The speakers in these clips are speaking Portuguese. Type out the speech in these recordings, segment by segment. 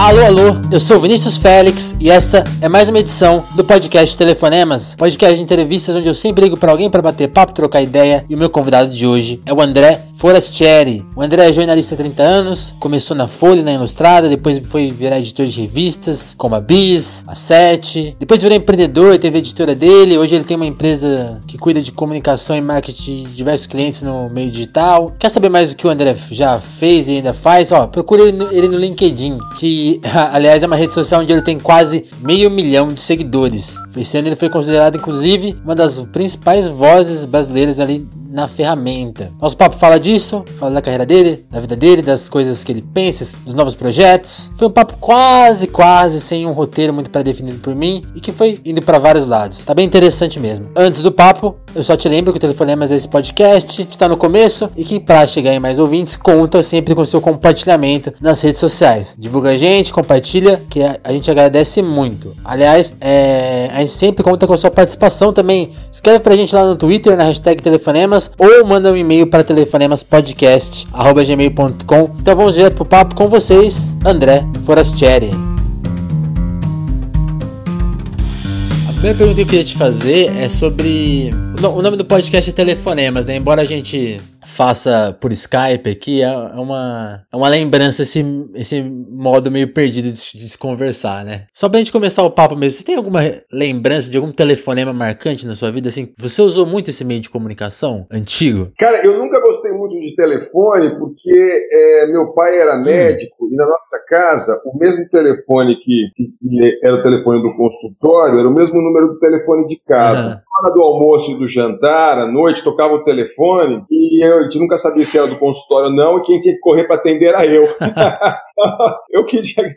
Alô, alô, eu sou Vinícius Félix e essa é mais uma edição do podcast Telefonemas, podcast de entrevistas onde eu sempre ligo para alguém para bater papo, trocar ideia e o meu convidado de hoje é o André Forastieri. O André é jornalista há 30 anos, começou na Folha, na Ilustrada, depois foi virar editor de revistas como a Bis, a Sete, depois virou empreendedor, teve a editora dele, hoje ele tem uma empresa que cuida de comunicação e marketing de diversos clientes no meio digital. Quer saber mais o que o André já fez e ainda faz? Ó, procure ele no, ele no LinkedIn, que aliás é uma rede social onde ele tem quase meio milhão de seguidores. Esse ano ele foi considerado inclusive uma das principais vozes brasileiras ali na ferramenta. Nosso papo fala disso, fala da carreira dele, da vida dele, das coisas que ele pensa, dos novos projetos. Foi um papo quase, quase sem um roteiro muito pré-definido por mim e que foi indo para vários lados. Tá bem interessante mesmo. Antes do papo, eu só te lembro que o Telefonemas é esse podcast, que está no começo e que para chegar em mais ouvintes, conta sempre com seu compartilhamento nas redes sociais. Divulga a gente, compartilha, que a gente agradece muito. Aliás, é, a gente sempre conta com a sua participação também. Escreve pra gente lá no Twitter, na hashtag Telefonemas ou manda um e-mail para telefonemaspodcast.gmail.com. Então vamos direto pro papo com vocês, André Forastieri. A primeira pergunta que eu queria te fazer é sobre. O nome do podcast é Telefonemas, né? Embora a gente faça por Skype aqui é uma, é uma lembrança esse, esse modo meio perdido de, de, se conversar, né? Só pra gente começar o papo mesmo, você tem alguma lembrança de algum telefonema marcante na sua vida? Assim, você usou muito esse meio de comunicação antigo? Cara, eu nunca gostei muito de telefone porque é, meu pai era hum. médico hum. e na nossa casa o mesmo telefone que, que, era o telefone do consultório era o mesmo número do telefone de casa. Uhum. Na hora do almoço e do jantar, à noite, tocava o telefone e eu, gente nunca sabia se era do consultório ou não, e quem tinha que correr para atender era eu. eu que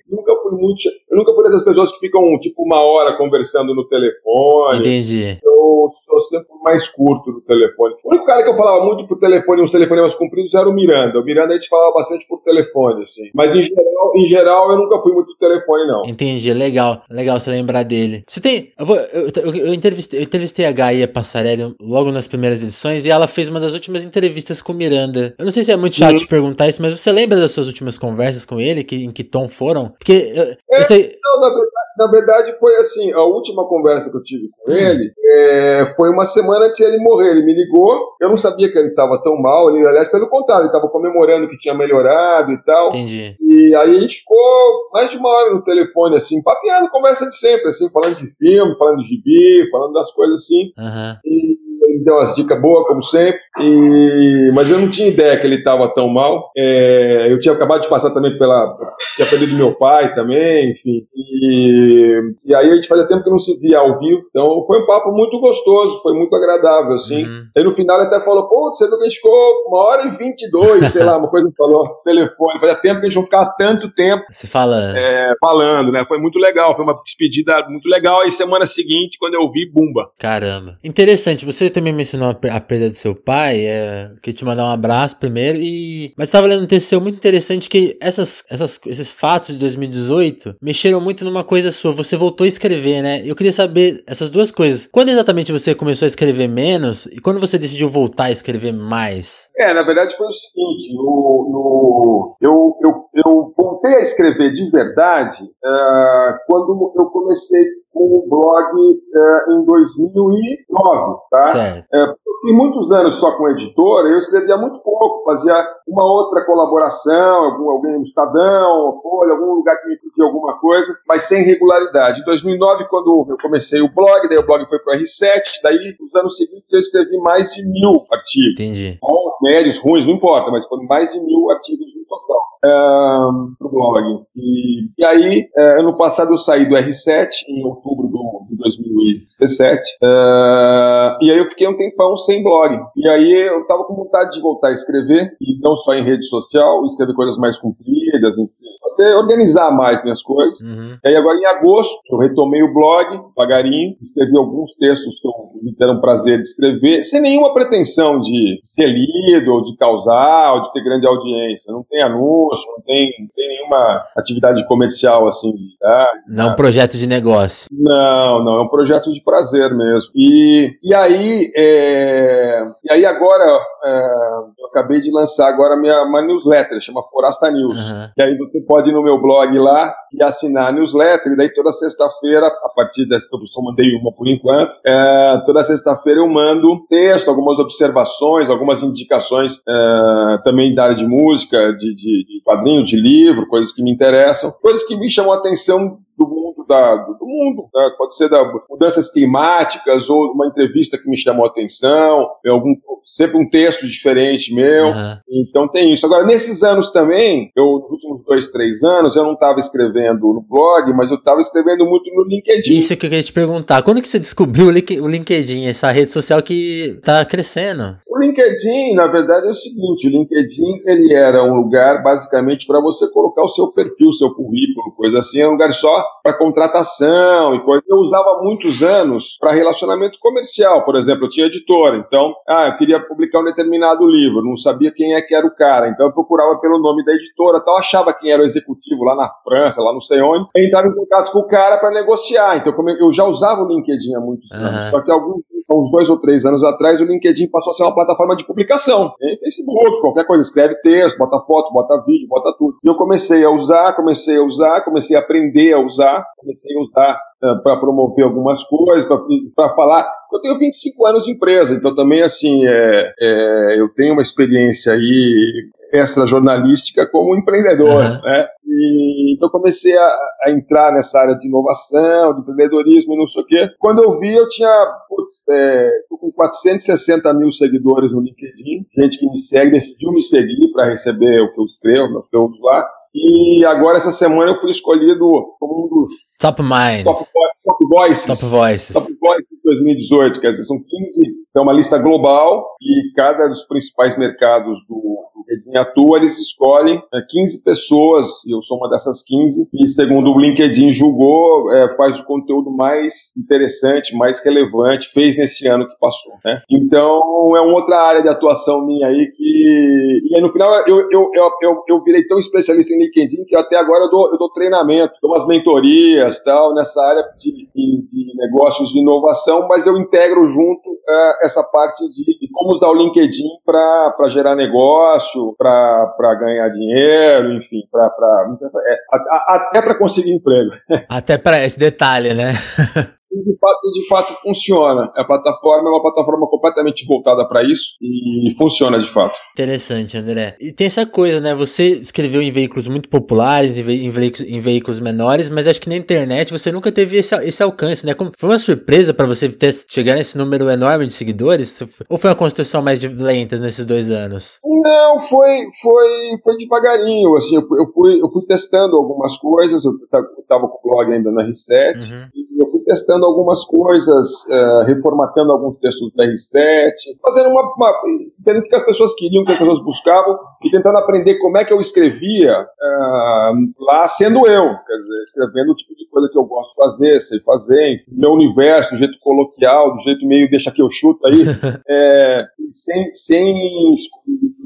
nunca fui muito. Eu nunca fui dessas pessoas que ficam tipo uma hora conversando no telefone. Entendi. Eu sou sempre mais curto no telefone. O único cara que eu falava muito por telefone, uns telefonemas compridos, era o Miranda. O Miranda a gente falava bastante por telefone, assim. Mas em geral, em geral eu nunca fui muito do telefone, não. Entendi, legal. Legal você lembrar dele. Você tem. Eu, vou, eu, eu, eu entrevistei, eu entrevistei a Gaia Passarelli logo nas primeiras edições e ela fez uma das últimas entrevistas com o Miranda. Eu não sei se é muito chato uhum. te perguntar isso, mas você lembra das suas últimas conversas com ele? Que, em que tom foram? Porque eu, é, sei. Não, na verdade, na verdade, foi assim: a última conversa que eu tive com hum. ele é, foi uma semana antes de ele morrer. Ele me ligou, eu não sabia que ele estava tão mal. Ele, aliás, pelo contrário, ele estava comemorando que tinha melhorado e tal. Entendi. E aí a gente ficou mais de uma hora no telefone, assim, papeando, conversa de sempre, assim, falando de filme, falando de gibi, falando das coisas assim. Uhum. E ele deu umas dicas boas, como sempre, e... mas eu não tinha ideia que ele estava tão mal. É... eu tinha acabado de passar também pela. tinha perdido meu pai também, enfim. E... e aí a gente fazia tempo que não se via ao vivo, então foi um papo muito gostoso, foi muito agradável, assim. Uhum. Aí no final ele até falou: pô, você gente ficou uma hora e vinte e dois, sei lá, uma coisa que falou, telefone. Fazia tempo que a gente não ficava tanto tempo. Se fala. É, falando, né? Foi muito legal, foi uma despedida muito legal. Aí semana seguinte, quando eu vi, bumba. Caramba. Interessante, você também mencionou a perda do seu pai, é, queria te mandar um abraço primeiro e... Mas estava lendo um texto seu muito interessante que essas, essas, esses fatos de 2018 mexeram muito numa coisa sua, você voltou a escrever, né? Eu queria saber essas duas coisas. Quando exatamente você começou a escrever menos e quando você decidiu voltar a escrever mais? É, na verdade foi o seguinte, no, no eu, eu, eu voltei a escrever de verdade uh, quando eu comecei o blog é, em 2009, tá? Certo. É, fiquei muitos anos só com editora, eu escrevia muito pouco, fazia uma outra colaboração, algum, alguém no Estadão, Folha, algum lugar que me pedia alguma coisa, mas sem regularidade. Em 2009, quando eu comecei o blog, daí o blog foi para o R7, daí nos anos seguintes eu escrevi mais de mil artigos. Entendi. Bons, médios, ruins, não importa, mas foram mais de mil artigos no total uh, pro blog. E, e aí, uh, ano passado eu saí do R7, em outubro do, de 2017, uh, e aí eu fiquei um tempão sem blog. E aí eu tava com vontade de voltar a escrever, e não só em rede social, escrever coisas mais compridas, enfim organizar mais minhas coisas. Uhum. E aí agora em agosto eu retomei o blog, devagarinho, escrevi alguns textos que eu me deram prazer de escrever, sem nenhuma pretensão de ser lido, ou de causar, ou de ter grande audiência. Não tem anúncio, não tem, não tem nenhuma atividade comercial assim. Tá? Não é um projeto de negócio. Não, não, é um projeto de prazer mesmo. E, e aí, é, e aí agora, é, acabei de lançar agora minha uma newsletter, chama Forasta News. Uhum. E aí você pode ir no meu blog lá e assinar a newsletter, e daí toda sexta-feira, a partir dessa eu só mandei uma por enquanto, é, toda sexta-feira eu mando texto, algumas observações, algumas indicações é, também da área de música, de, de, de quadrinho, de livro, coisas que me interessam, coisas que me chamam a atenção da, do mundo né? pode ser da mudanças climáticas ou uma entrevista que me chamou a atenção, algum, sempre um texto diferente meu. Uhum. Então tem isso. Agora, nesses anos também, eu, nos últimos dois, três anos, eu não estava escrevendo no blog, mas eu estava escrevendo muito no LinkedIn. Isso que eu queria te perguntar. Quando que você descobriu o LinkedIn, essa rede social que está crescendo? O LinkedIn, na verdade, é o seguinte: o LinkedIn ele era um lugar basicamente para você colocar o seu perfil, seu currículo, coisa assim. É um lugar só para contratação e coisa. Eu usava muitos anos para relacionamento comercial, por exemplo. Eu tinha editora, então, ah, eu queria publicar um determinado livro, não sabia quem é que era o cara, então eu procurava pelo nome da editora, tal, achava quem era o executivo lá na França, lá não sei onde, entrava em contato com o cara para negociar. Então, eu já usava o LinkedIn há muitos anos, só que alguns uns dois ou três anos atrás, o LinkedIn passou a ser uma plataforma de publicação. Tem Facebook, qualquer coisa, escreve texto, bota foto, bota vídeo, bota tudo. E eu comecei a usar, comecei a usar, comecei a aprender a usar, comecei a usar uh, eh, para promover algumas coisas, para falar. Eu tenho 25 anos de empresa, então também, assim, é, é, eu tenho uma experiência aí extra jornalística como empreendedor, uhum. né? E então comecei a, a, entrar nessa área de inovação, de empreendedorismo e não sei o quê. Quando eu vi, eu tinha, putz, é, com 460 mil seguidores no LinkedIn, gente que me segue, decidiu me seguir para receber o que eu escrevo, meus conteúdos lá. E agora, essa semana, eu fui escolhido como um dos Top Minds. Top, top Voices. Top Voices. Top Voices 2018. Quer dizer, são 15, é uma lista global e cada dos principais mercados do, LinkedIn atua, eles escolhem é, 15 pessoas, e eu sou uma dessas 15, e segundo o LinkedIn julgou, é, faz o conteúdo mais interessante, mais relevante, fez nesse ano que passou. Né? Então, é uma outra área de atuação minha aí que. E aí, no final, eu, eu, eu, eu, eu virei tão especialista em LinkedIn que até agora eu dou, eu dou treinamento, dou umas mentorias tal, nessa área de, de, de negócios de inovação, mas eu integro junto uh, essa parte de, de, como usar o LinkedIn para gerar negócio, para ganhar dinheiro, enfim, pra, pra, é, até para conseguir emprego. Até para esse detalhe, né? de fato, de fato funciona. A plataforma é uma plataforma completamente voltada para isso e funciona de fato. Interessante, André. E tem essa coisa, né? Você escreveu em veículos muito populares, em, veículos, em veículos menores, mas acho que na internet você nunca teve esse, esse alcance, né? Como, foi uma surpresa para você ter, chegar nesse número enorme de seguidores? Ou foi uma construção mais de lentas nesses dois anos? Não, foi, foi, foi devagarinho. Assim, eu, fui, eu, fui, eu fui testando algumas coisas. Eu estava com o blog ainda na R7 uhum. e testando algumas coisas, uh, reformatando alguns textos do R7, fazendo uma, uma vendo o que as pessoas queriam, o que as pessoas buscavam e tentando aprender como é que eu escrevia uh, lá sendo eu, quer dizer, escrevendo o tipo de coisa que eu gosto de fazer, sei fazer, enfim, meu universo, do jeito coloquial, do jeito meio deixa que eu chuto aí, é, sem, sem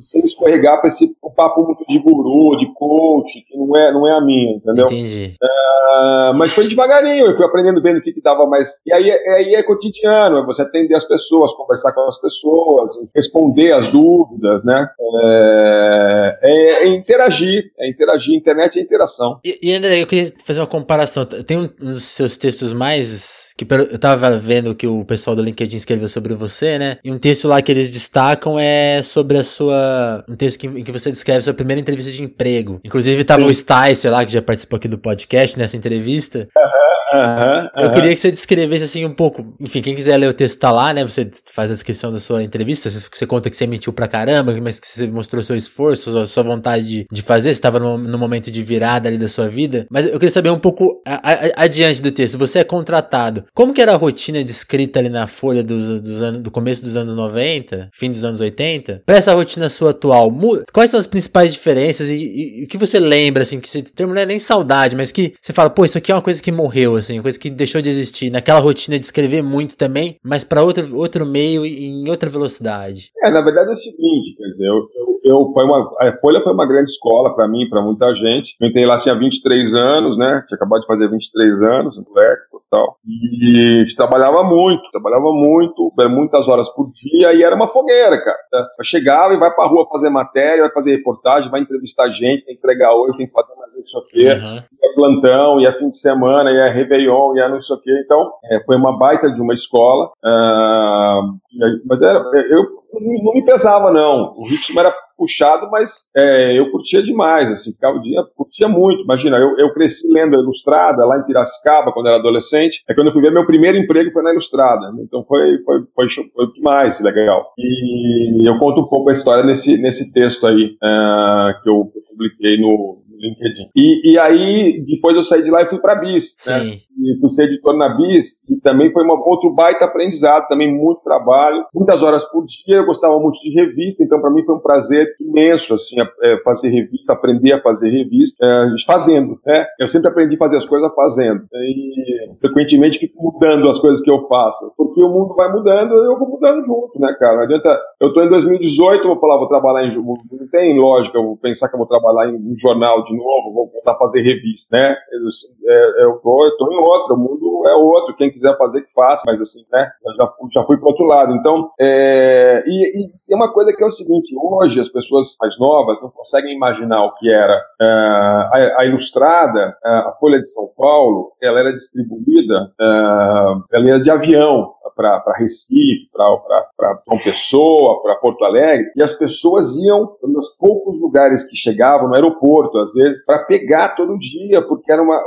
sem escorregar para esse papo muito de guru, de coach, que não é, não é a minha, entendeu? Entendi. Uh, mas foi devagarinho, eu fui aprendendo vendo o que, que dava mais. E aí, é, aí é cotidiano, é você atender as pessoas, conversar com as pessoas, responder as dúvidas, né? É, é, é interagir, é interagir. Internet é interação. E, e André, eu queria fazer uma comparação. Tem um dos seus textos mais que eu tava vendo que o pessoal do LinkedIn escreveu sobre você, né? E um texto lá que eles destacam é sobre a sua. Um texto que, em que você descreve a sua primeira entrevista de emprego. Inclusive tava Sim. o Sticer lá, que já participou aqui do podcast nessa entrevista. Uhum. Uhum, Eu queria que você descrevesse assim um pouco. Enfim, quem quiser ler o texto tá lá, né? Você faz a descrição da sua entrevista, você conta que você mentiu pra caramba, mas que você mostrou seu esforço, sua vontade de, fazer, você estava no, no, momento de virada ali da sua vida. Mas eu queria saber um pouco a, a, adiante do texto. Você é contratado. Como que era a rotina de escrita ali na Folha dos, dos anos, do começo dos anos 90, fim dos anos 80? Pra essa rotina sua atual, quais são as principais diferenças e, o que você lembra, assim, que você termo não é nem saudade, mas que você fala, pô, isso aqui é uma coisa que morreu, assim, coisa que deixou de existir, naquela rotina de escrever muito também, mas para outro, outro meio e em outra velocidade. É, na verdade é o seguinte, quer dizer, eu, eu eu, foi uma, a Folha foi uma grande escola para mim, para muita gente. Eu entrei lá, tinha 23 anos, né? Tinha acabado de fazer 23 anos, moleque, tal. E a gente trabalhava muito, trabalhava muito, muitas horas por dia, e era uma fogueira, cara. Eu chegava e vai pra rua fazer matéria, vai fazer reportagem, vai entrevistar gente, tem que entregar hoje, tem que fazer mais isso aqui. Uhum. Ia plantão, ia fim de semana, ia Réveillon, ia não sei o quê. Então, é, foi uma baita de uma escola. Uh, mas era, eu não me pesava, não. O ritmo era puxado, mas é, eu curtia demais, assim, ficava o dia, curtia muito. Imagina, eu, eu cresci lendo a Ilustrada lá em Piracicaba, quando era adolescente. É quando eu fui ver meu primeiro emprego foi na Ilustrada. Né? Então foi, foi, foi, foi demais, legal. E eu conto um pouco a história nesse, nesse texto aí é, que eu publiquei no, LinkedIn. E, e aí, depois eu saí de lá e fui para a BIS. Né? Sim. Né? E fui ser editor na BIS, e também foi uma, outro baita aprendizado, também muito trabalho, muitas horas por dia. Eu gostava muito de revista, então para mim foi um prazer imenso, assim, é, fazer revista, aprender a fazer revista, é, fazendo, né? Eu sempre aprendi a fazer as coisas fazendo. E frequentemente fico mudando as coisas que eu faço, porque o mundo vai mudando, eu vou mudando junto, né, cara? Não adianta. Eu tô em 2018, eu vou falar, vou trabalhar em. Não tem lógica, eu vou pensar que eu vou trabalhar em um jornal de novo, vou voltar a fazer revista, né? Eu, é, eu, tô, eu tô em outro, o mundo é outro, quem quiser fazer que faça, mas assim, né? Eu já, já fui para outro lado. Então, é, e, e, uma coisa que é o seguinte: hoje as pessoas mais novas não conseguem imaginar o que era é, a, a, Ilustrada, a Folha de São Paulo, ela era distribuída, é, ela era de avião para Recife, para João Pessoa, para Porto Alegre, e as pessoas iam nos poucos lugares que chegavam no aeroporto, às vezes, para pegar todo dia, porque era uma,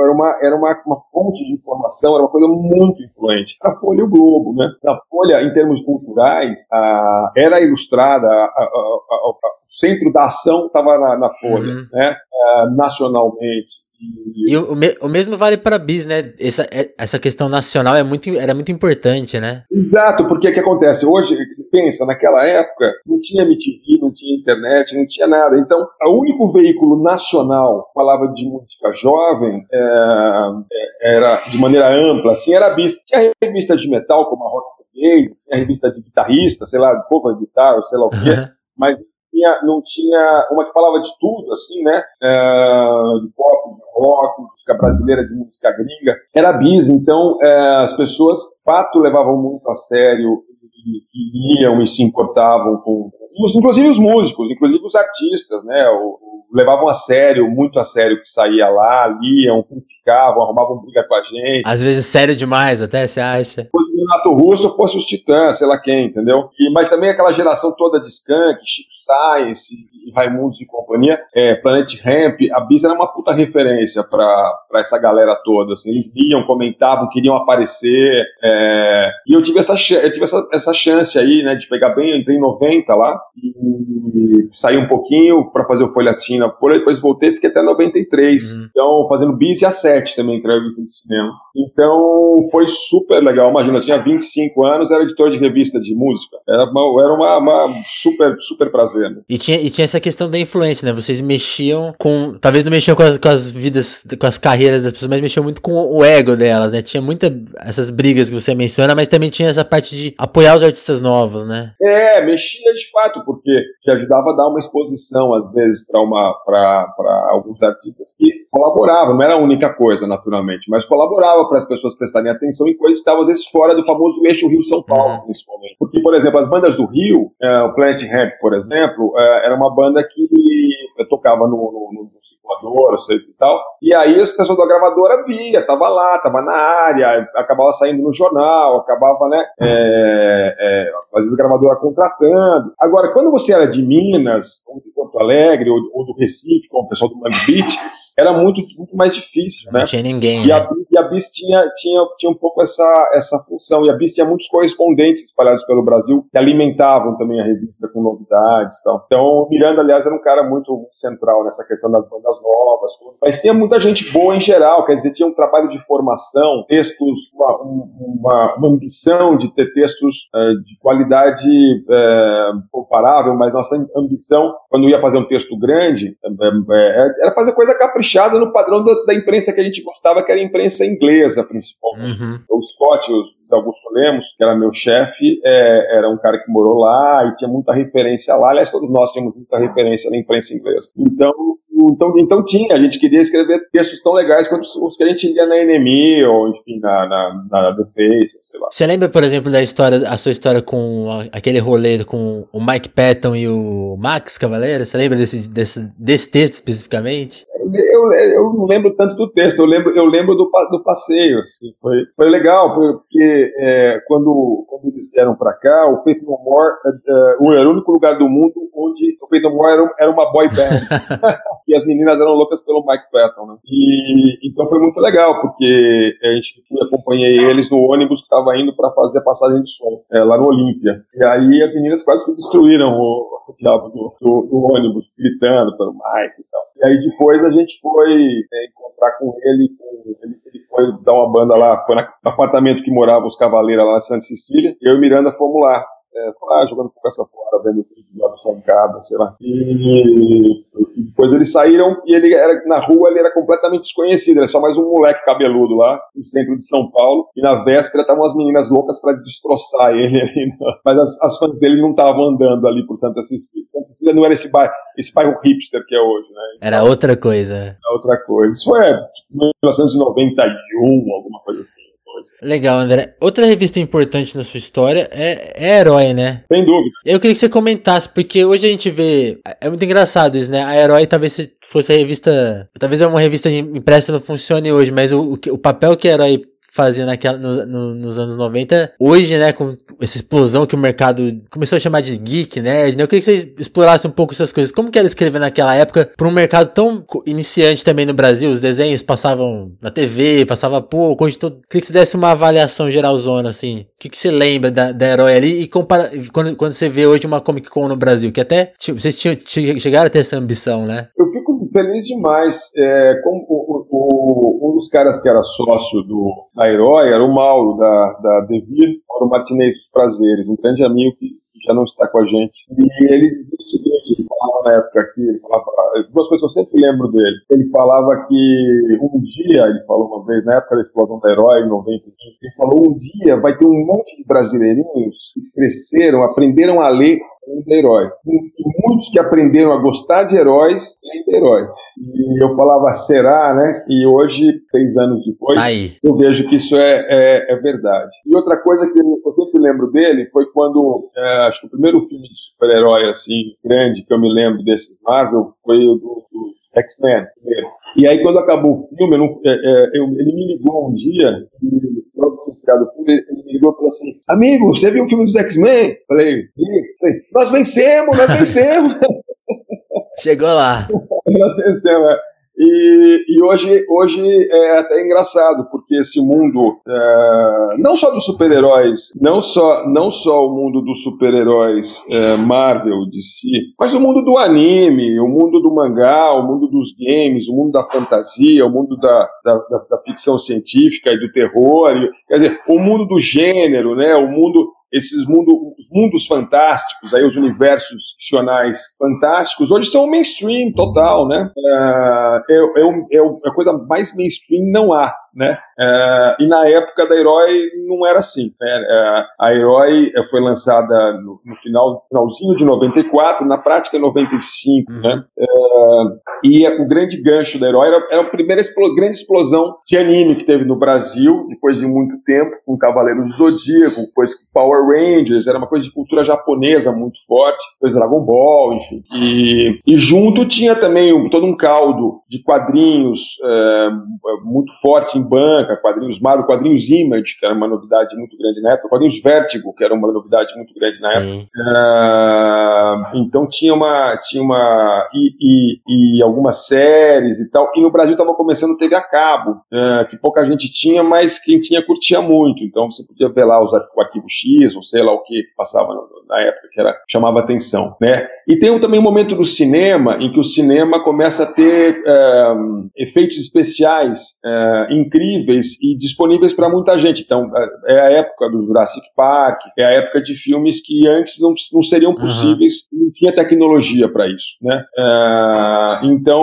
era uma, era uma, uma fonte de informação, era uma coisa muito influente. A Folha e o Globo, né? A Folha, em termos culturais, a, era ilustrada, a, a, o centro da ação estava na, na, Folha, uhum. né? nacionalmente. E o, o mesmo vale para a bis, né? Essa, é, essa questão nacional é muito, era muito importante, né? Exato, porque o que acontece? Hoje, pensa, naquela época, não tinha MTV, não tinha internet, não tinha nada. Então, o único veículo nacional que falava de música jovem é, é, era de maneira ampla, assim, era a bis. Tinha revista de metal, como a Rock tinha revista de guitarrista, sei lá, um pouco de guitarra, sei lá o quê, mas tinha, não tinha uma que falava de tudo, assim, né? É, de pop, de rock, música brasileira, de música gringa. Era bis, então é, as pessoas, fato, levavam muito a sério e, e iam e se importavam com, inclusive os músicos, inclusive os artistas, né? O, levavam a sério, muito a sério o que saía lá, liam, criticavam, arrumavam briga com a gente. Às vezes sério demais, até você acha. Se o Renato Russo fosse os Titãs, sei lá quem, entendeu? E, mas também aquela geração toda de Skank, Chico Science Raimundos e companhia, é, Planet Ramp, a Bis era uma puta referência para essa galera toda, assim, eles liam, comentavam, queriam aparecer, é, e eu tive essa, eu tive essa, essa chance aí, né, de pegar bem, eu entrei em 90 lá, e saí um pouquinho para fazer o folhetim na Folha, depois voltei fiquei até 93. Uhum. Então, fazendo bis e a 7 também, que era revista de cinema. Então, foi super legal. Imagina, eu tinha 25 anos, era editor de revista de música. Era uma, era uma, uma super, super prazer. Né? E, tinha, e tinha essa questão da influência, né? Vocês mexiam com. Talvez não mexiam com as, com as vidas, com as carreiras das pessoas, mas mexiam muito com o ego delas, né? Tinha muita essas brigas que você menciona, mas também tinha essa parte de apoiar os artistas novos, né? É, mexia de fato, porque te ajudava a dar uma exposição, às vezes, para uma para alguns artistas que colaboravam, não era a única coisa, naturalmente, mas colaborava para as pessoas prestarem atenção em coisas que estavam, às vezes, fora do famoso eixo Rio-São Paulo, uhum. principalmente. Porque, por exemplo, as bandas do Rio, é, o Planet Ramp, por exemplo, é, era uma banda que tocava no, no, no circulador, sei e tal, e aí as pessoas da gravadora via, tava lá, tava na área, acabava saindo no jornal, acabava, né, é, é, às vezes a gravadora contratando. Agora, quando você era de Minas, ou de Porto Alegre, ou, ou do Recife, como o pessoal do Mangue era muito, muito mais difícil, né? Não tinha ninguém. E, né? a, e a BIS tinha, tinha, tinha um pouco essa, essa função. E a BIS tinha muitos correspondentes espalhados pelo Brasil que alimentavam também a revista com novidades e tal. Então, o Miranda, aliás, era um cara muito central nessa questão das bandas novas. Mas tinha muita gente boa em geral, quer dizer, tinha um trabalho de formação, textos, uma, uma, uma ambição de ter textos é, de qualidade é, comparável, mas nossa ambição, quando ia fazer um texto grande, é, era fazer coisa caprichada puxada no padrão da, da, imprensa que a gente gostava, que era a imprensa inglesa, principalmente. Uhum. O Scott, o Augusto Lemos, que era meu chefe, é, era um cara que morou lá e tinha muita referência lá. Aliás, todos nós tínhamos muita referência na imprensa inglesa. Então, então, então tinha, a gente queria escrever textos tão legais quanto os que a gente lia na NME ou, enfim, na, na, na The Face, sei lá. Você lembra, por exemplo, da história, a sua história com aquele rolê com o Mike Patton e o Max Cavaleiro? Você lembra desse, desse, desse texto especificamente? Eu, eu não lembro tanto do texto, eu lembro, eu lembro do, do passeio. Assim. Foi, foi legal, porque é, quando, quando eles vieram para cá, o Faith No More uh, era o único lugar do mundo onde o Faith No More era, era uma boy band. e as meninas eram loucas pelo Mike Patton. Né? E, então foi muito legal, porque a gente eu acompanhei eles no ônibus que estava indo para fazer a passagem de som, é, lá no Olímpia. E aí as meninas quase que destruíram o, o diabo do, do, do ônibus, gritando pelo Mike e tal. E aí depois a gente foi é, encontrar com ele, com, ele, ele, foi dar uma banda lá, foi no apartamento que moravam os cavaleiros lá na Santa Cecília, eu e Miranda fomos lá é, lá jogando conversa fora, vendo o vídeo lá do Sancada, sei lá. E, e, depois eles saíram e ele era na rua, ele era completamente desconhecido, era só mais um moleque cabeludo lá, no centro de São Paulo. E na véspera estavam as meninas loucas para destroçar ele ali. Mas as, as, fãs dele não estavam andando ali por Santa Cecília. Santa Cecília não era esse bairro, esse bairro hipster que é hoje, né? Então, era outra coisa. Era outra coisa. Isso é tipo, 1991, alguma coisa assim Legal, André. Outra revista importante na sua história é, é Herói, né? Sem dúvida. Eu queria que você comentasse, porque hoje a gente vê. É muito engraçado isso, né? A Herói talvez fosse a revista. Talvez é uma revista impressa não funcione hoje, mas o, o, o papel que a Herói fazia naquela, no, no, nos anos 90. Hoje, né, com essa explosão que o mercado começou a chamar de geek, nerd, né? Eu queria que vocês explorassem um pouco essas coisas. Como que era escrever naquela época para um mercado tão iniciante também no Brasil? Os desenhos passavam na TV, passava pouco, hoje todo... Queria que você desse uma avaliação geralzona, assim. O que, que você lembra da, da Herói ali e compara... quando, quando você vê hoje uma Comic Con no Brasil, que até vocês tinham, chegaram a ter essa ambição, né? Eu fico feliz demais. É, como o, o, um dos caras que era sócio do, da Herói era o Mauro, da, da Devir, Mauro Martinez dos Prazeres, um grande amigo que já não está com a gente. E ele dizia o seguinte, ele falava na época aqui, ele falava, duas coisas que eu sempre lembro dele. Ele falava que um dia, ele falou uma vez, na época da explosão da Herói, em 90, ele falou, um dia vai ter um monte de brasileirinhos que cresceram, aprenderam a ler de herói. E muitos que aprenderam a gostar de heróis lêm de heróis. E eu falava, será, né? E hoje, três anos depois, tá eu vejo que isso é, é, é, verdade. E outra coisa que eu sempre lembro dele foi quando, é, acho que o primeiro filme de super-herói, assim, grande, que eu me lembro desses Marvel, foi o do, do X-Men. E aí, quando acabou o filme, eu não, é, é, eu, ele me ligou um dia, e do filme, ele me ligou e falou assim: Amigo, você viu o filme dos X-Men? Falei, falei, nós vencemos, nós vencemos. Chegou lá. nós vencemos, é. E, e, hoje, hoje é até engraçado, porque esse mundo, é, não só dos super-heróis, não só, não só o mundo dos super-heróis é, Marvel de si, mas o mundo do anime, o mundo do mangá, o mundo dos games, o mundo da fantasia, o mundo da, da, da, da ficção científica e do terror, e, quer dizer, o mundo do gênero, né, o mundo esses mundo, os mundos fantásticos, aí os universos ficcionais fantásticos, hoje são mainstream total, né? É, é, é, é, a coisa mais mainstream não há né? É, e na época da Herói não era assim. Né? É, a Herói é, foi lançada no, no, final, finalzinho de 94, na prática 95, uhum. né? É, e o grande gancho da Herói era, era a primeira grande explosão de anime que teve no Brasil, depois de muito tempo, com Cavaleiros do Zodíaco, depois com Power Rangers, era uma coisa de cultura japonesa muito forte, depois Dragon Ball, enfim. E, e junto tinha também um, todo um caldo de quadrinhos é, muito forte em banca, quadrinhos Mario, quadrinhos Image, que era uma novidade muito grande na época, quadrinhos Vertigo, que era uma novidade muito grande na Sim. época. Uh, então tinha uma. Tinha uma e, e, e, algumas séries e tal. E no Brasil estava começando a TV a cabo, uh, que pouca gente tinha, mas quem tinha curtia muito. Então você podia ver lá os, o arquivo X, ou sei lá o que, que passava na época, que era, chamava atenção. Né? E tem um, também um momento do cinema em que o cinema começa a ter uh, efeitos especiais uh, incríveis e disponíveis para muita gente. Então, é, é a época do Jurassic Park, é a época de filmes que antes não, não seriam possíveis, uhum. não tinha tecnologia para isso. Né? Então,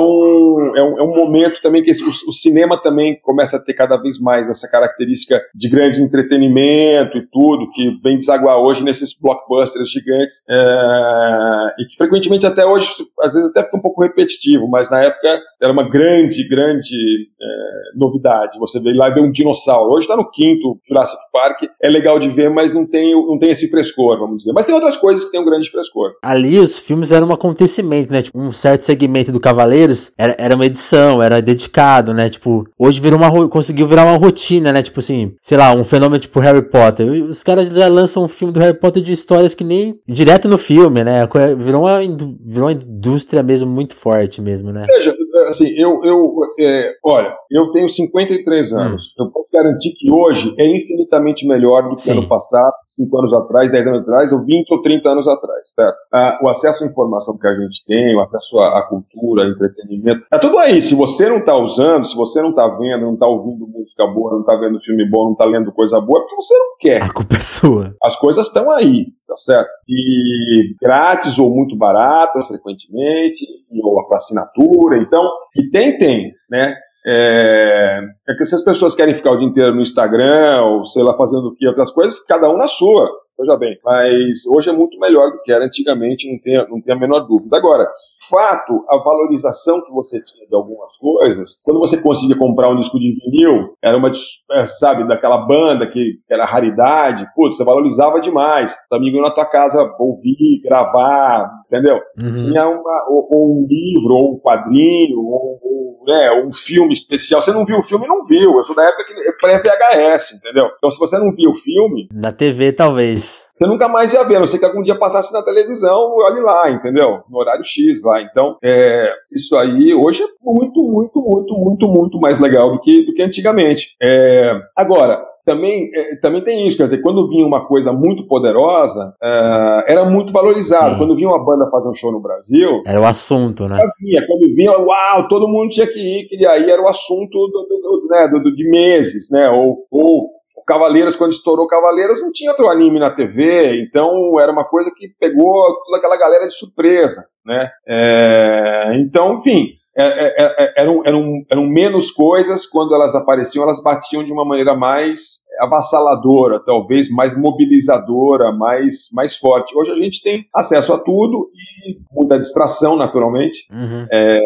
é um, é um, momento também que esse, o, o, cinema também começa a ter cada vez mais essa característica de grande entretenimento e tudo, que vem desaguar hoje nesses blockbusters gigantes, uh, e que frequentemente até hoje, às vezes até fica um pouco repetitivo, mas na época era uma grande, grande uh, novidade. Você vê lá e vê um dinossauro. Hoje está no quinto Jurassic Park, é legal de ver, mas não tem, não tem esse frescor, vamos dizer. Mas tem outras coisas que tem um grande frescor. Ali os filmes eram um acontecimento, né? Tipo, um certo segmento do Cavaleiros era, era uma edição, era dedicado, né? Tipo, hoje virou uma conseguiu virar uma rotina, né? Tipo assim, sei lá, um fenômeno tipo Harry Potter. Os caras já lançam um filme do Harry Potter de histórias que nem direto no filme, né? Virou uma, virou uma indústria mesmo muito forte mesmo, né? Veja, assim, eu, eu é, olha, eu tenho 53 hum. anos. Hum. Eu posso garantir que hoje é infinitamente melhor do que Sim. ano passado, 5 anos atrás, 10 anos atrás, ou 20 ou 30 anos atrás, certo? Ah, o acesso à informação que a gente tem, o acesso à, à cultura, ao entretenimento, é tudo aí. Se você não está usando, se você não está vendo, não está ouvindo música boa, não está vendo filme bom, não está lendo coisa boa, é porque você não quer. A culpa é sua. As coisas estão aí, tá certo? E grátis ou muito baratas, frequentemente, ou para assinatura. Então, e tem, tem, né? É, é que se as pessoas querem ficar o dia inteiro no Instagram, ou sei lá, fazendo o que, outras coisas, cada um na sua. Veja bem, mas hoje é muito melhor do que era antigamente, não tem, não tem a menor dúvida. Agora, fato, a valorização que você tinha de algumas coisas, quando você conseguia comprar um disco de vinil, era uma, é, sabe, daquela banda que, era raridade, putz, você valorizava demais. O amigo na tua casa ouvir, gravar, entendeu? Uhum. Tinha uma, ou, ou, um livro, ou um quadrinho, ou, ou né, um filme especial. Você não viu o filme, não viu. Eu sou da época que pré-VHS, entendeu? Então, se você não viu o filme. Na TV, talvez. Você nunca mais ia ver, não sei que algum dia passasse na televisão, olhe lá, entendeu? No horário X lá. Então, é, isso aí hoje é muito, muito, muito, muito, muito mais legal do que, do que antigamente. É, agora, também, é, também tem isso, quer dizer, quando vinha uma coisa muito poderosa, é, era muito valorizado. Sim. Quando vinha uma banda fazer um show no Brasil. Era o assunto, né? Vinha, quando vinha, uau, todo mundo tinha que ir, que aí era o assunto do, do, do, né, do de meses, né? Ou, ou Cavaleiros, quando estourou Cavaleiros, não tinha outro anime na TV, então era uma coisa que pegou toda aquela galera de surpresa, né? É, então, enfim, é, é, é, eram, eram, eram menos coisas, quando elas apareciam, elas batiam de uma maneira mais avassaladora, talvez mais mobilizadora, mais, mais forte. Hoje a gente tem acesso a tudo e muita distração, naturalmente. Uhum. É,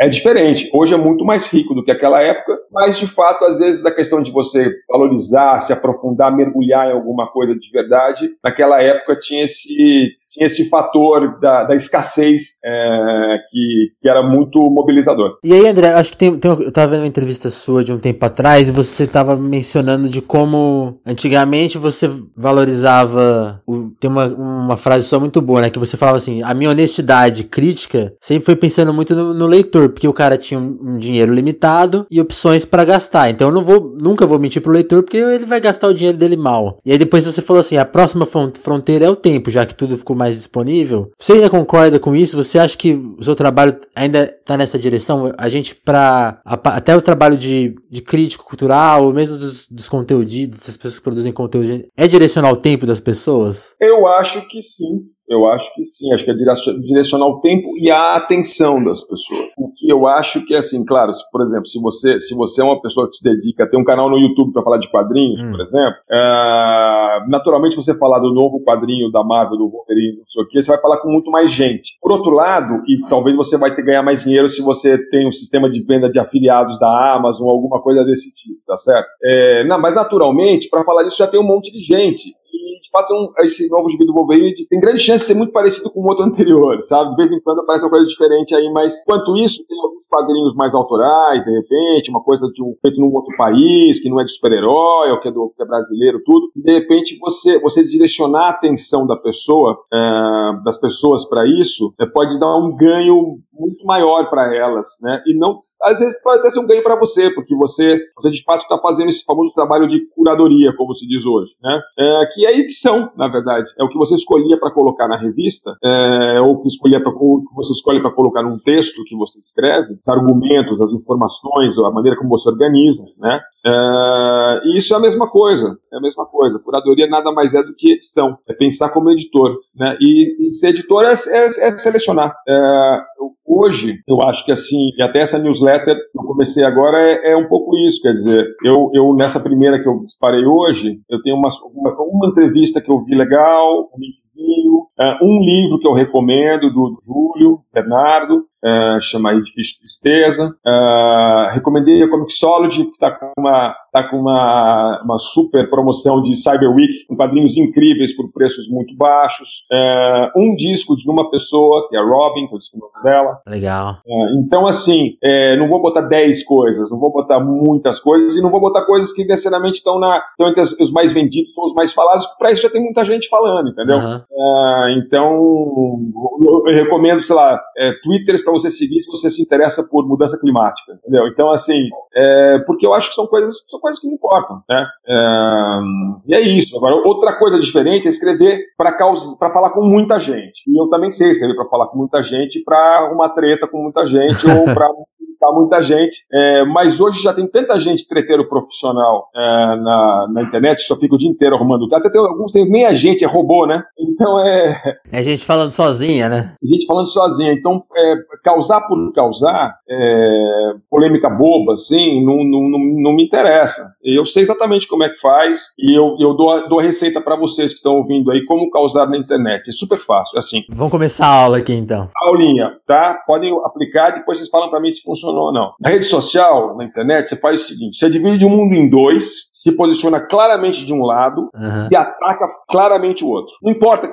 é diferente. Hoje é muito mais rico do que aquela época, mas de fato, às vezes, a questão de você valorizar, se aprofundar, mergulhar em alguma coisa de verdade, naquela época tinha esse tinha esse fator da, da escassez é, que, que, era muito mobilizador. E aí, André, acho que tem, tem, eu estava vendo uma entrevista sua de um tempo atrás e você estava mencionando de como antigamente você valorizava. O, tem uma, uma frase só muito boa, né? Que você falava assim: a minha honestidade crítica sempre foi pensando muito no, no leitor, porque o cara tinha um, um dinheiro limitado e opções para gastar. Então eu não vou, nunca vou mentir pro leitor, porque ele vai gastar o dinheiro dele mal. E aí depois você falou assim: a próxima fronteira é o tempo, já que tudo ficou mais disponível. Você ainda concorda com isso? Você acha que o seu trabalho ainda está nessa direção? A gente, para até o trabalho de, de crítico cultural, ou mesmo dos, dos conteúdistas, das pessoas que produzem conteúdo, é direcionar o tempo das pessoas? Eu acho que sim. Eu acho que sim, acho que é direcionar o tempo e a atenção das pessoas. O que eu acho que é assim, claro, se, por exemplo, se você, se você é uma pessoa que se dedica a ter um canal no YouTube para falar de quadrinhos, hum. por exemplo, é, naturalmente você falar do novo quadrinho da Marvel, do Wolverine, não sei o que, você vai falar com muito mais gente. Por outro lado, e talvez você vai ter ganhar mais dinheiro se você tem um sistema de venda de afiliados da Amazon, ou alguma coisa desse tipo, tá certo? É, não, mas naturalmente, para falar disso já tem um monte de gente de fato, um, esse novo gibi do Wolverine tem grande chance de ser muito parecido com o outro anterior, sabe? De vez em quando aparece uma coisa diferente aí, mas enquanto isso, tem alguns quadrinhos mais autorais, de repente, uma coisa de um, feito num outro país, que não é de super-herói, ou que é, do, que é brasileiro, tudo. De repente, você, você direcionar a atenção da pessoa, é, das pessoas para isso, é, pode dar um ganho muito maior para elas, né? E não às vezes pode até ser um ganho para você, porque você, você de fato está fazendo esse famoso trabalho de curadoria, como se diz hoje, né? É, que é edição, na verdade. É o que você escolhia para colocar na revista, é, ou que, escolhia ou que você escolhe para colocar num texto que você escreve, os argumentos, as informações, a maneira como você organiza, né? É, e isso é a mesma coisa, é a mesma coisa. Curadoria nada mais é do que edição, é pensar como editor, né? E, e ser editor é, é, é selecionar. É, hoje, eu acho que assim, e até essa newsletter que eu comecei agora é, é, um pouco isso, quer dizer, eu, eu nessa primeira que eu disparei hoje, eu tenho uma, uma, uma entrevista que eu vi legal, um linkzinho, uh, um livro que eu recomendo do, do Júlio Bernardo, uh, chama Edifício Tristeza. Uh, recomendei a Comixology, que está com, uma, tá com uma, uma super promoção de Cyber Week, com quadrinhos incríveis por preços muito baixos. Uh, um disco de uma pessoa, que é a Robin, que eu disse o nome dela. Legal. Uh, então, assim, é, não vou botar 10 coisas, não vou botar muitas coisas e não vou botar coisas que necessariamente estão, na, estão entre os mais vendidos ou os mais falados, porque para isso já tem muita gente falando, entendeu? Uhum. então, eu recomendo, sei lá, é, Twitters para você seguir se você se interessa por mudança climática, entendeu? Então, assim, é, porque eu acho que são coisas, são coisas que não importam, né? É, e é isso. Agora, outra coisa diferente é escrever para falar com muita gente. E eu também sei escrever para falar com muita gente, para uma treta com muita gente ou para tá muita gente, é, mas hoje já tem tanta gente treteiro profissional é, na, na internet, só fica o dia inteiro arrumando. Até tem alguns tem nem a gente, é robô, né? Então é. É gente falando sozinha, né? Gente falando sozinha. Então, é, causar por causar, é, polêmica boba, assim, não, não, não, não, me interessa. Eu sei exatamente como é que faz e eu, eu dou, dou a receita para vocês que estão ouvindo aí como causar na internet. É super fácil, é assim. Vamos começar a aula aqui então. Aulinha, tá? Podem aplicar, depois vocês falam para mim se funciona funcionou ou não. Na rede social, na internet, você faz o seguinte: você divide o mundo em dois, se posiciona claramente de um lado uhum. e ataca claramente o outro. Não importa,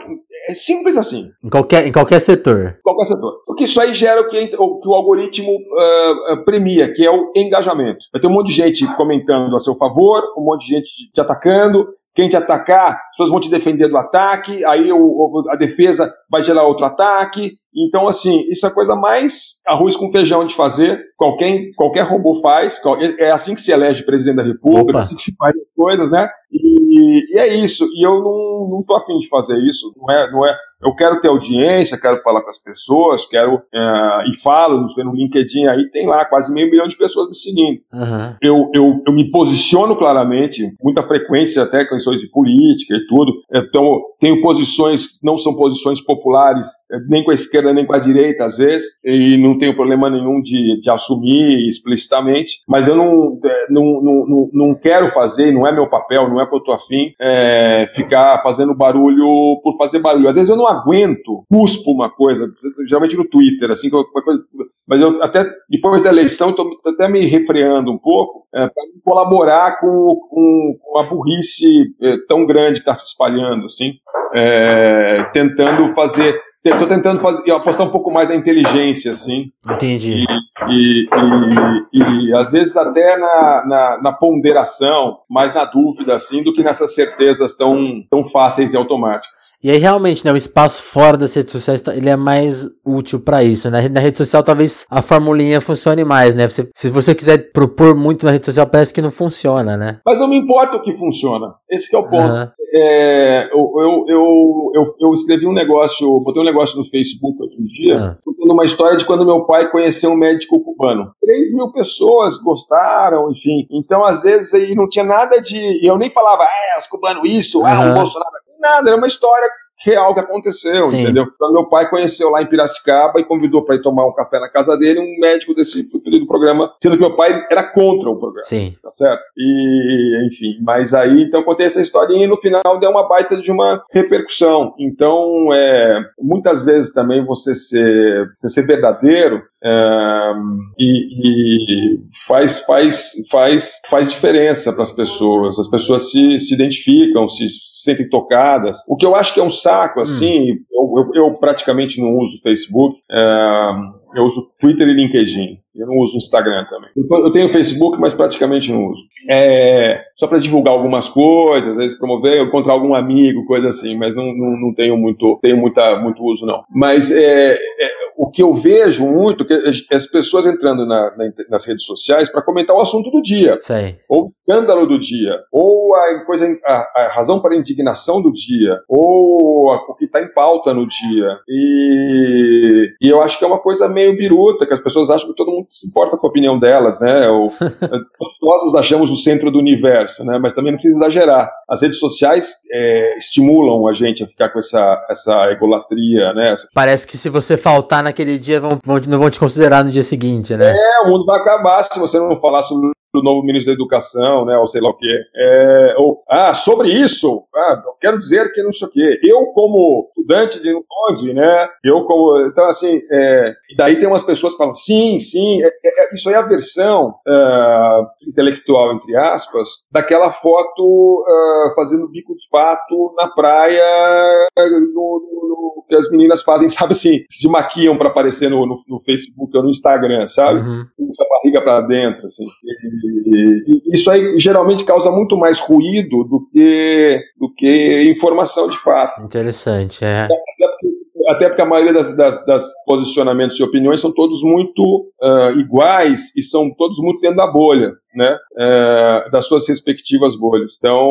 é simples assim. Em qualquer, em qualquer setor. Qualquer setor. Porque isso aí gera o que, o, que o algoritmo uh, premia, que é o engajamento. Vai ter um monte de gente comentando a seu favor, um monte de gente te atacando, quem te atacar, as pessoas vão te defender do ataque, aí o, a defesa vai gerar outro ataque. Então, assim, isso é a coisa mais arroz com feijão de fazer. Qualquer, qualquer robô faz. É assim que se elege presidente da República, Opa. é assim que se faz as coisas, né? E, e, é isso. E eu não, não tô afim de fazer isso. Não é, não é, eu quero ter audiência, quero falar com as pessoas, quero. É, e falo, no LinkedIn aí, tem lá quase meio milhão de pessoas me seguindo. Uhum. Eu, eu, eu me posiciono claramente, muita frequência até com questões de política e tudo. Então, tenho posições que não são posições populares, é, nem com a esquerda nem com a direita, às vezes, e não tenho problema nenhum de, de assumir explicitamente, mas eu não, é, não, não, não quero fazer, não é meu papel, não é que eu tô afim, é, ficar fazendo barulho por fazer barulho. Às vezes eu não aguento, cuspo uma coisa, geralmente no Twitter, assim, coisa, mas eu até depois da eleição estou até me refreando um pouco é, para colaborar com, com, com, a burrice é, tão grande que está se espalhando, assim, é, tentando fazer Estou tentando fazer, apostar um pouco mais na inteligência, assim. Entendi. E, e, e, e às vezes até na, na, na, ponderação, mais na dúvida, assim, do que nessas certezas tão, tão fáceis e automáticas. E aí, realmente, né, o espaço fora das redes sociais, tá, ele é mais útil para isso, né? Na rede social, talvez a formulinha funcione mais, né? Você, se você quiser propor muito na rede social, parece que não funciona, né? Mas não me importa o que funciona. Esse é o ponto. Uhum. É, eu, eu, eu, eu, escrevi um negócio, botei um negócio no Facebook outro dia, ah. contando uma história de quando meu pai conheceu um médico cubano. 3 mil pessoas gostaram, enfim. Então, às vezes, aí não tinha nada de. Eu nem falava, ah, os cubanos isso, uhum. ah, o Bolsonaro. Nada, era uma história real que aconteceu, Sim. entendeu? Então, meu pai conheceu lá em Piracicaba e convidou para ir tomar um café na casa dele um médico desse do programa, sendo que meu pai era contra o programa. Sim. Tá certo? E, enfim, mas aí, então, contei essa historinha e no final deu uma baita de uma repercussão. Então, é, muitas vezes também você ser, você ser verdadeiro é, e, e, faz, faz, faz, faz diferença para as pessoas. As pessoas se, se identificam, se sentem tocadas. O que eu acho que é um saco, assim, hum. eu, eu, eu, praticamente não uso Facebook, é, eu uso Twitter e LinkedIn. Eu não uso Instagram também. Eu tenho Facebook, mas praticamente não uso. É, só para divulgar algumas coisas, às vezes promover, encontrar algum amigo, coisa assim, mas não, não, não tenho muito tenho muita, muito uso, não. Mas é, é, o que eu vejo muito que as pessoas entrando na, na, nas redes sociais para comentar o assunto do dia. Sei. Ou o escândalo do dia, ou a, coisa, a, a razão para a indignação do dia, ou a, o que está em pauta no dia. E, e eu acho que é uma coisa meio biruta, que as pessoas acham que todo mundo não se importa com a opinião delas, né? Ou, todos nós nos achamos o centro do universo, né? Mas também não precisa exagerar. As redes sociais é, estimulam a gente a ficar com essa, essa egolatria, né? Parece que se você faltar naquele dia, vão, vão, não vão te considerar no dia seguinte, né? É, o mundo vai acabar se você não falar sobre do novo ministro da Educação, né, ou sei lá o quê. É, ou, ah, sobre isso, ah, eu quero dizer que não sei o quê. Eu, como estudante de onde, né, eu como... Então, assim, é, e daí tem umas pessoas que falam, sim, sim, é, é, isso aí é a versão uh, intelectual, entre aspas, daquela foto uh, fazendo bico de pato na praia, no, no, no, que as meninas fazem, sabe assim, se maquiam para aparecer no, Facebook ou no Instagram, sabe? Uhum. Com a barriga para dentro, assim. E, e isso aí geralmente causa muito mais ruído do que, do que informação de fato. Interessante, é. Até porque, até porque a maioria das, das, das, posicionamentos e opiniões são todos muito uh, iguais e são todos muito dentro da bolha, né? Uh, das suas respectivas bolhas. Então,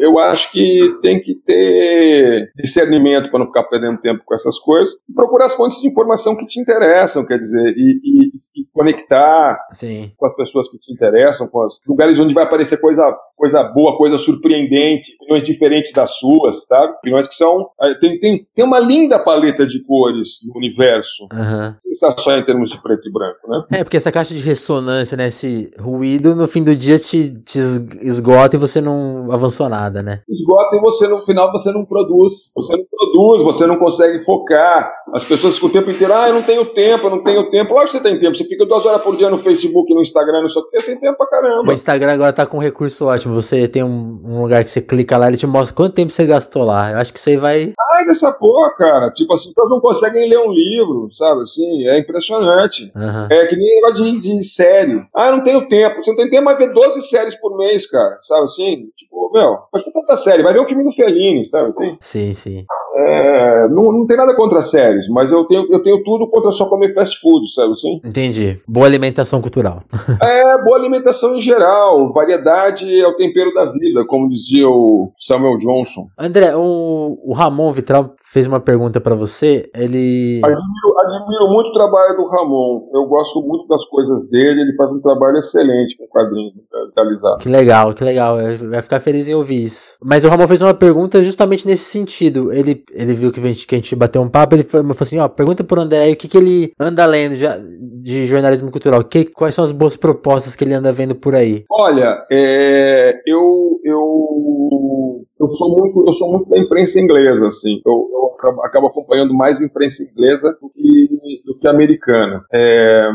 eu acho que tem que ter discernimento para não ficar perdendo tempo com essas coisas e procurar as fontes de informação que te interessam, quer dizer, e, e, e conectar Sim. com as pessoas que te interessam, com os lugares onde vai aparecer coisa, coisa boa, coisa surpreendente, opiniões diferentes das suas, sabe? Opiniões que são. Eh, tem, tem, tem uma linda paleta de cores no universo. Uhum. Não está só em termos de preto e branco, né? É, porque essa caixa de ressonância, né? Esse ruído, no fim do dia te, te esgota e você não avançou nada né? Esgota e você no final você não produz. Você não produz, você não consegue focar. As pessoas ficam o tempo inteiro, ah, eu não tenho tempo, eu não tenho tempo. Lógico que você tem tempo. Você fica duas horas por dia no Facebook, no Instagram, no seu tempo, sem tempo pra caramba. O Instagram agora tá com um recurso ótimo. Você tem um, um, lugar que você clica lá, ele te mostra quanto tempo você gastou lá. Eu acho que você vai. Ai, dessa porra, cara. Tipo assim, as pessoas não conseguem ler um livro, sabe? Assim, é impressionante. Uhum. É que nem negócio de, de série. Ah, eu não tenho tempo. Você não tem tempo, mas ver 12 séries por mês, cara. Sabe assim? Tipo, meu, mas que tanta série? Vai ver um filme do Fellini, sabe assim? Sim, sim. É, não, não tem nada contra séries, mas eu tenho, eu tenho tudo contra só comer fast food, sabe assim? Entendi. Boa alimentação cultural. é, boa alimentação em geral. Variedade é o tempero da vida, como dizia o Samuel Johnson. André, o, o Ramon Vitral fez uma pergunta para você. Ele. Admiro, admiro, muito o trabalho do Ramon. Eu gosto muito das coisas dele. Ele faz um trabalho excelente com quadrinhos digitalizados. Que legal, que legal. Vai ficar feliz em ouvir isso. Mas o Ramon fez uma pergunta justamente nesse sentido. Ele ele viu que a gente, que a gente bateu um papo, ele falou assim, ó, pergunta pro André o que, que ele anda lendo de, de jornalismo cultural, que, quais são as boas propostas que ele anda vendo por aí? Olha, é, eu, eu, eu sou muito, eu sou muito da imprensa inglesa, assim, eu, eu acabo, acabo, acompanhando mais imprensa inglesa do que, do que americana. É,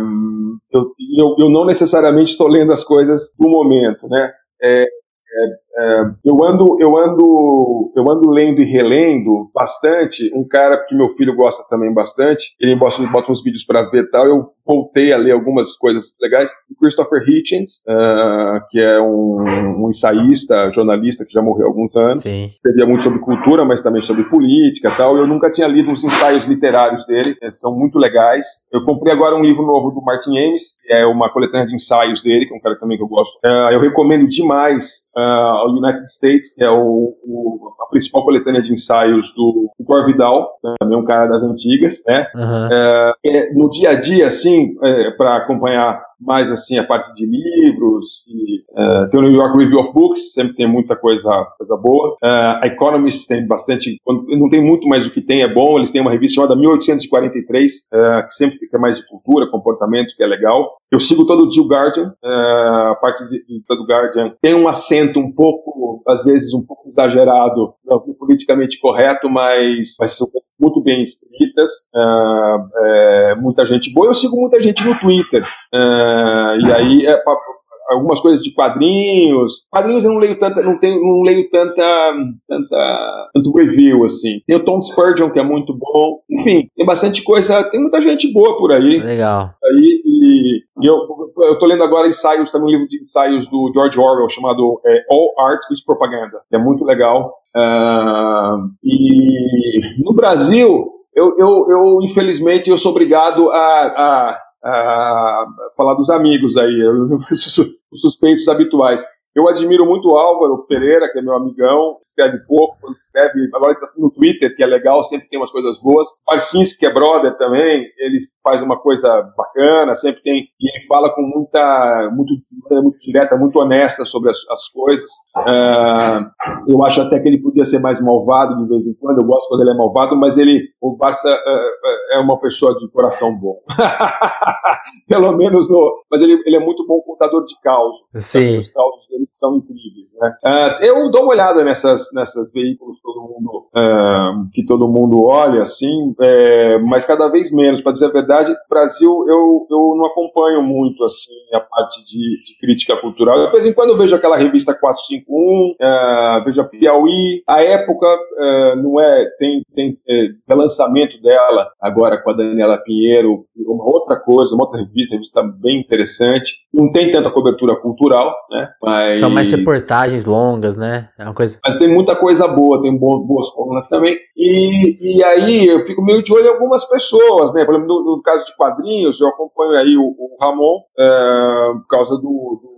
eu, eu, eu não necessariamente estou lendo as coisas do momento, né? É, é, é, eu ando, eu ando, eu ando lendo e relendo bastante. Um cara que meu filho gosta também bastante. Ele bota, bota uns vídeos para ver tal. Eu voltei a ler algumas coisas legais. O Christopher Hitchens, uh, que é um, um, ensaísta, jornalista que já morreu há alguns anos. Sim. Escrevia muito sobre cultura, mas também sobre política tal. Eu nunca tinha lido os ensaios literários dele. são muito legais. Eu comprei agora um livro novo do Martin Amis, que é uma coletânea de ensaios dele, que é um cara também que eu gosto. Uh, eu recomendo demais uh, United States, que é o, o, a principal coletânea de ensaios do, do Cor Vidal, também um cara das antigas, né? Uhum. É, no dia a dia, assim, é, para acompanhar mais assim a parte de livros e uh, tem o New York Review of Books sempre tem muita coisa coisa boa. Uh, a Economist tem bastante não tem muito mas o que tem é bom. Eles têm uma revista chamada 1843 uh, que sempre tem mais de cultura comportamento que é legal. Eu sigo todo o Guardian a parte do Guardian. Tem um acento um pouco às vezes um pouco exagerado não, politicamente correto mas mas muito bem escritas, uh, é, muita gente boa. Eu sigo muita gente no Twitter, uh, e aí é, algumas coisas de quadrinhos. Quadrinhos eu não leio tanta, não tenho, não leio tanta, tanta, tanto review assim. Tem o Tom Spurgeon que é muito bom. Enfim, tem bastante coisa, tem muita gente boa por aí. Legal. Aí e, e eu, eu tô lendo agora ensaios, também um livro de ensaios do George Orwell chamado é, All Art is Propaganda, que é muito legal. Uh, e no Brasil, eu, eu, eu, infelizmente eu sou obrigado a, a, a falar dos amigos aí, os suspeitos habituais. Eu admiro muito o Álvaro Pereira, que é meu amigão, escreve pouco, escreve, agora ele tá no Twitter, que é legal, sempre tem umas coisas boas. Marcinski, que é brother também, ele faz uma coisa bacana, sempre tem, e ele fala com muita, muito, muito direta, muito honesta sobre as, as coisas. Uh, eu acho até que ele podia ser mais malvado de vez em quando, eu gosto quando ele é malvado, mas ele, o Barça uh, é uma pessoa de coração bom. Pelo menos no. Mas ele, ele é muito bom contador de causos. Sim. Os causos dele são incríveis. Né? Uh, eu dou uma olhada nessas, nessas veículos todo mundo, uh, que todo mundo olha, assim, é, mas cada vez menos. Para dizer a verdade, Brasil eu, eu não acompanho muito assim a parte de, de crítica cultural. De vez em quando eu vejo aquela revista 451, uh, vejo a Piauí. A época não é. Tem, tem é, lançamento dela agora com a Daniela Pinheiro, uma outra coisa, uma outra revista, revista bem interessante. Não tem tanta cobertura cultural, né? Mas... São mais reportagens longas, né? É uma coisa. Mas tem muita coisa boa, tem boas colunas também. E, e aí eu fico meio de olho em algumas pessoas, né? Por exemplo, no, no caso de quadrinhos, eu acompanho aí o, o Ramon é, por causa do, do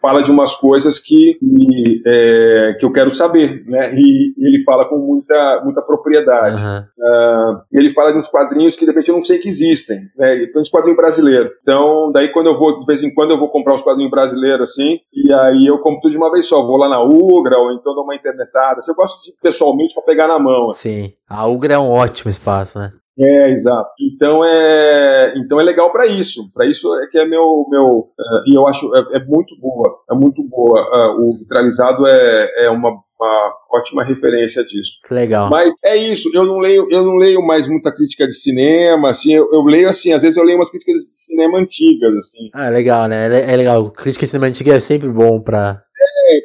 fala de umas coisas que, que, é, que eu quero saber, né? E, ele fala com muita, muita propriedade. Uhum. Uh, ele fala de uns quadrinhos que de repente eu não sei que existem, né? Tem uns quadrinhos brasileiros. Então, daí quando eu vou, de vez em quando eu vou comprar uns quadrinhos brasileiros assim, e aí eu compro tudo de uma vez só. Vou lá na Ugra ou então dou uma internetada. Assim, eu gosto de pessoalmente para pegar na mão. Assim. Sim. A Ugra é um ótimo espaço, né? É, exato. Então é, então é legal para isso. Para isso é que é meu, meu uh, e eu acho é, é, muito boa, é muito boa. Uh, o vitralizado é, é uma, uma ótima referência disso. Legal. Mas é isso. Eu não leio, eu não leio mais muita crítica de cinema. Assim, eu, eu leio assim. Às vezes eu leio umas críticas de cinema antigas, assim. Ah, legal, né? É, é legal. Crítica de cinema antiga é sempre bom para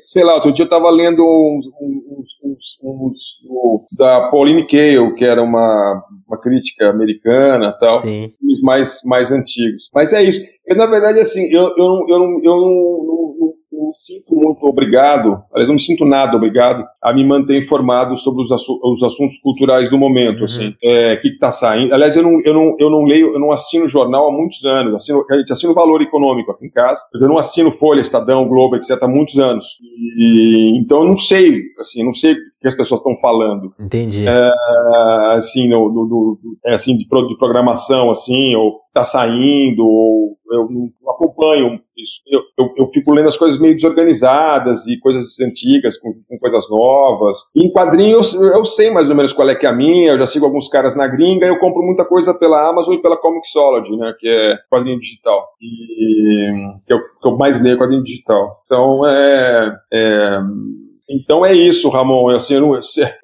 sei lá, outro dia eu tava lendo uns, uns, uns, uns da Pauline Kael, que era uma, uma crítica americana tal, Sim. os mais, mais antigos. Mas é isso. Eu, na verdade, assim, eu, eu, eu, não, eu não, não, sinto muito obrigado, aliás, não me sinto nada obrigado a me manter informado sobre os, assu os assuntos culturais do momento, uhum. assim, é, o que está saindo. Aliás, eu não, eu, não, eu não leio, eu não assino jornal há muitos anos, assino, a gente assina o Valor Econômico aqui em casa, mas eu não assino Folha, Estadão, Globo, etc. há muitos anos. E, então eu não sei, assim, não sei o que as pessoas estão falando. Entendi. É, assim, é, assim de, de programação, assim, ou está saindo, ou eu não acompanho isso. Eu, eu, eu, fico lendo as coisas meio desorganizadas e coisas antigas com, com coisas novas. Em quadrinhos eu sei mais ou menos qual é que é a minha, eu já sigo alguns caras na gringa, eu compro muita coisa pela Amazon e pela Comixology, né, que é quadrinho digital. E que eu, que eu mais leio quadrinho digital. Então é, é então é isso, Ramon. Assim, eu não,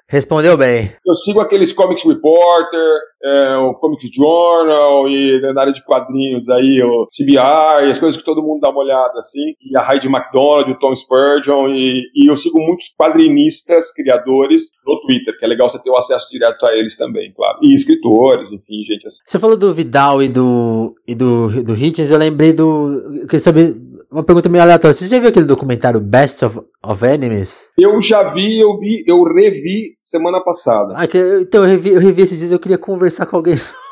Respondeu bem. Eu sigo aqueles Comics Reporter, é, o Comics Journal e né, na área de quadrinhos aí, o CBR, as coisas que todo mundo dá uma olhada, assim. E a Heidi McDonald, o Tom Spurgeon, e, e eu sigo muitos quadrinistas, criadores no Twitter, que é legal você ter o acesso direto a eles também, claro. E escritores, enfim, gente assim. Você falou do Vidal e do, e do, do Hitchens, eu lembrei do. Eu queria saber uma pergunta meio aleatória. Você já viu aquele documentário Best of, of Enemies? Eu já vi, eu vi, eu revi semana passada. Ah, que, então eu revi, eu revi esses dias, eu queria conversar com alguém sobre.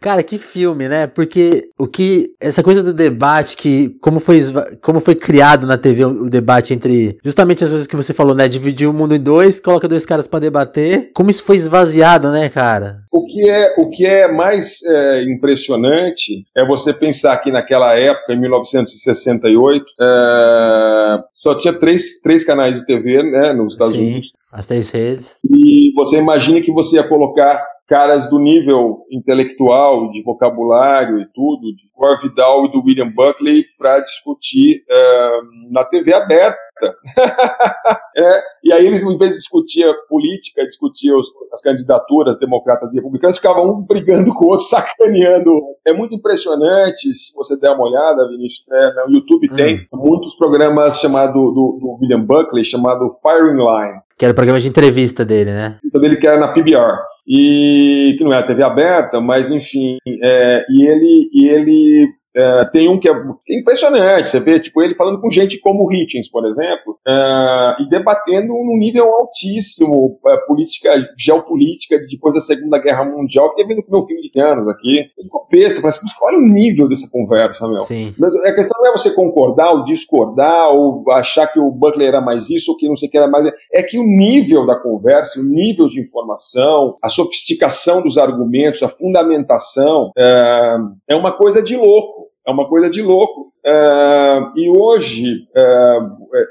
Cara, que filme, né? Porque o que. Essa coisa do debate, que como foi, como foi criado na TV o, o debate entre. Justamente as coisas que você falou, né? Dividir o mundo em dois, coloca dois caras para debater. Como isso foi esvaziado, né, cara? O que é, o que é mais é, impressionante é você pensar que naquela época, em 1968, é, só tinha três, três canais de TV né, nos Estados Sim, Unidos. As três redes. E você imagina que você ia colocar caras do nível intelectual, de vocabulário e tudo, de Gore Vidal e do William Buckley, para discutir uh, na TV aberta. é, e aí eles, em vez de discutir a política, discutir os, as candidaturas democratas e republicanas, ficavam um brigando com o outro, sacaneando. É muito impressionante, se você der uma olhada, Vinícius, é, no YouTube hum. tem muitos programas chamado do, do William Buckley, chamado Firing Line. Que era o programa de entrevista dele, né? Então dele que era na PBR e que não é a TV aberta, mas enfim, é, e ele e ele É, tem um que é impressionante, você vê tipo, ele falando com gente como Hitchens, por exemplo, é, e debatendo num nível altíssimo é, política, geopolítica, depois da Segunda Guerra Mundial. Fiquei vendo com meu filho de anos aqui, ele ficou besta, mas olha o nível dessa conversa, meu. Sim. Mas a questão não é você concordar ou discordar, ou achar que o Butler era mais isso, ou que não sei o que era mais. É que o nível da conversa, o nível de informação, a sofisticação dos argumentos, a fundamentação, é, é uma coisa de louco. É uma coisa de louco. É, e hoje, é,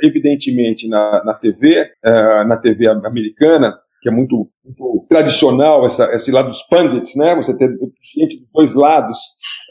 evidentemente, na, na TV, é, na TV americana, que é muito, muito tradicional, essa, esse lado dos pundits, né? Você ter gente dos dois lados,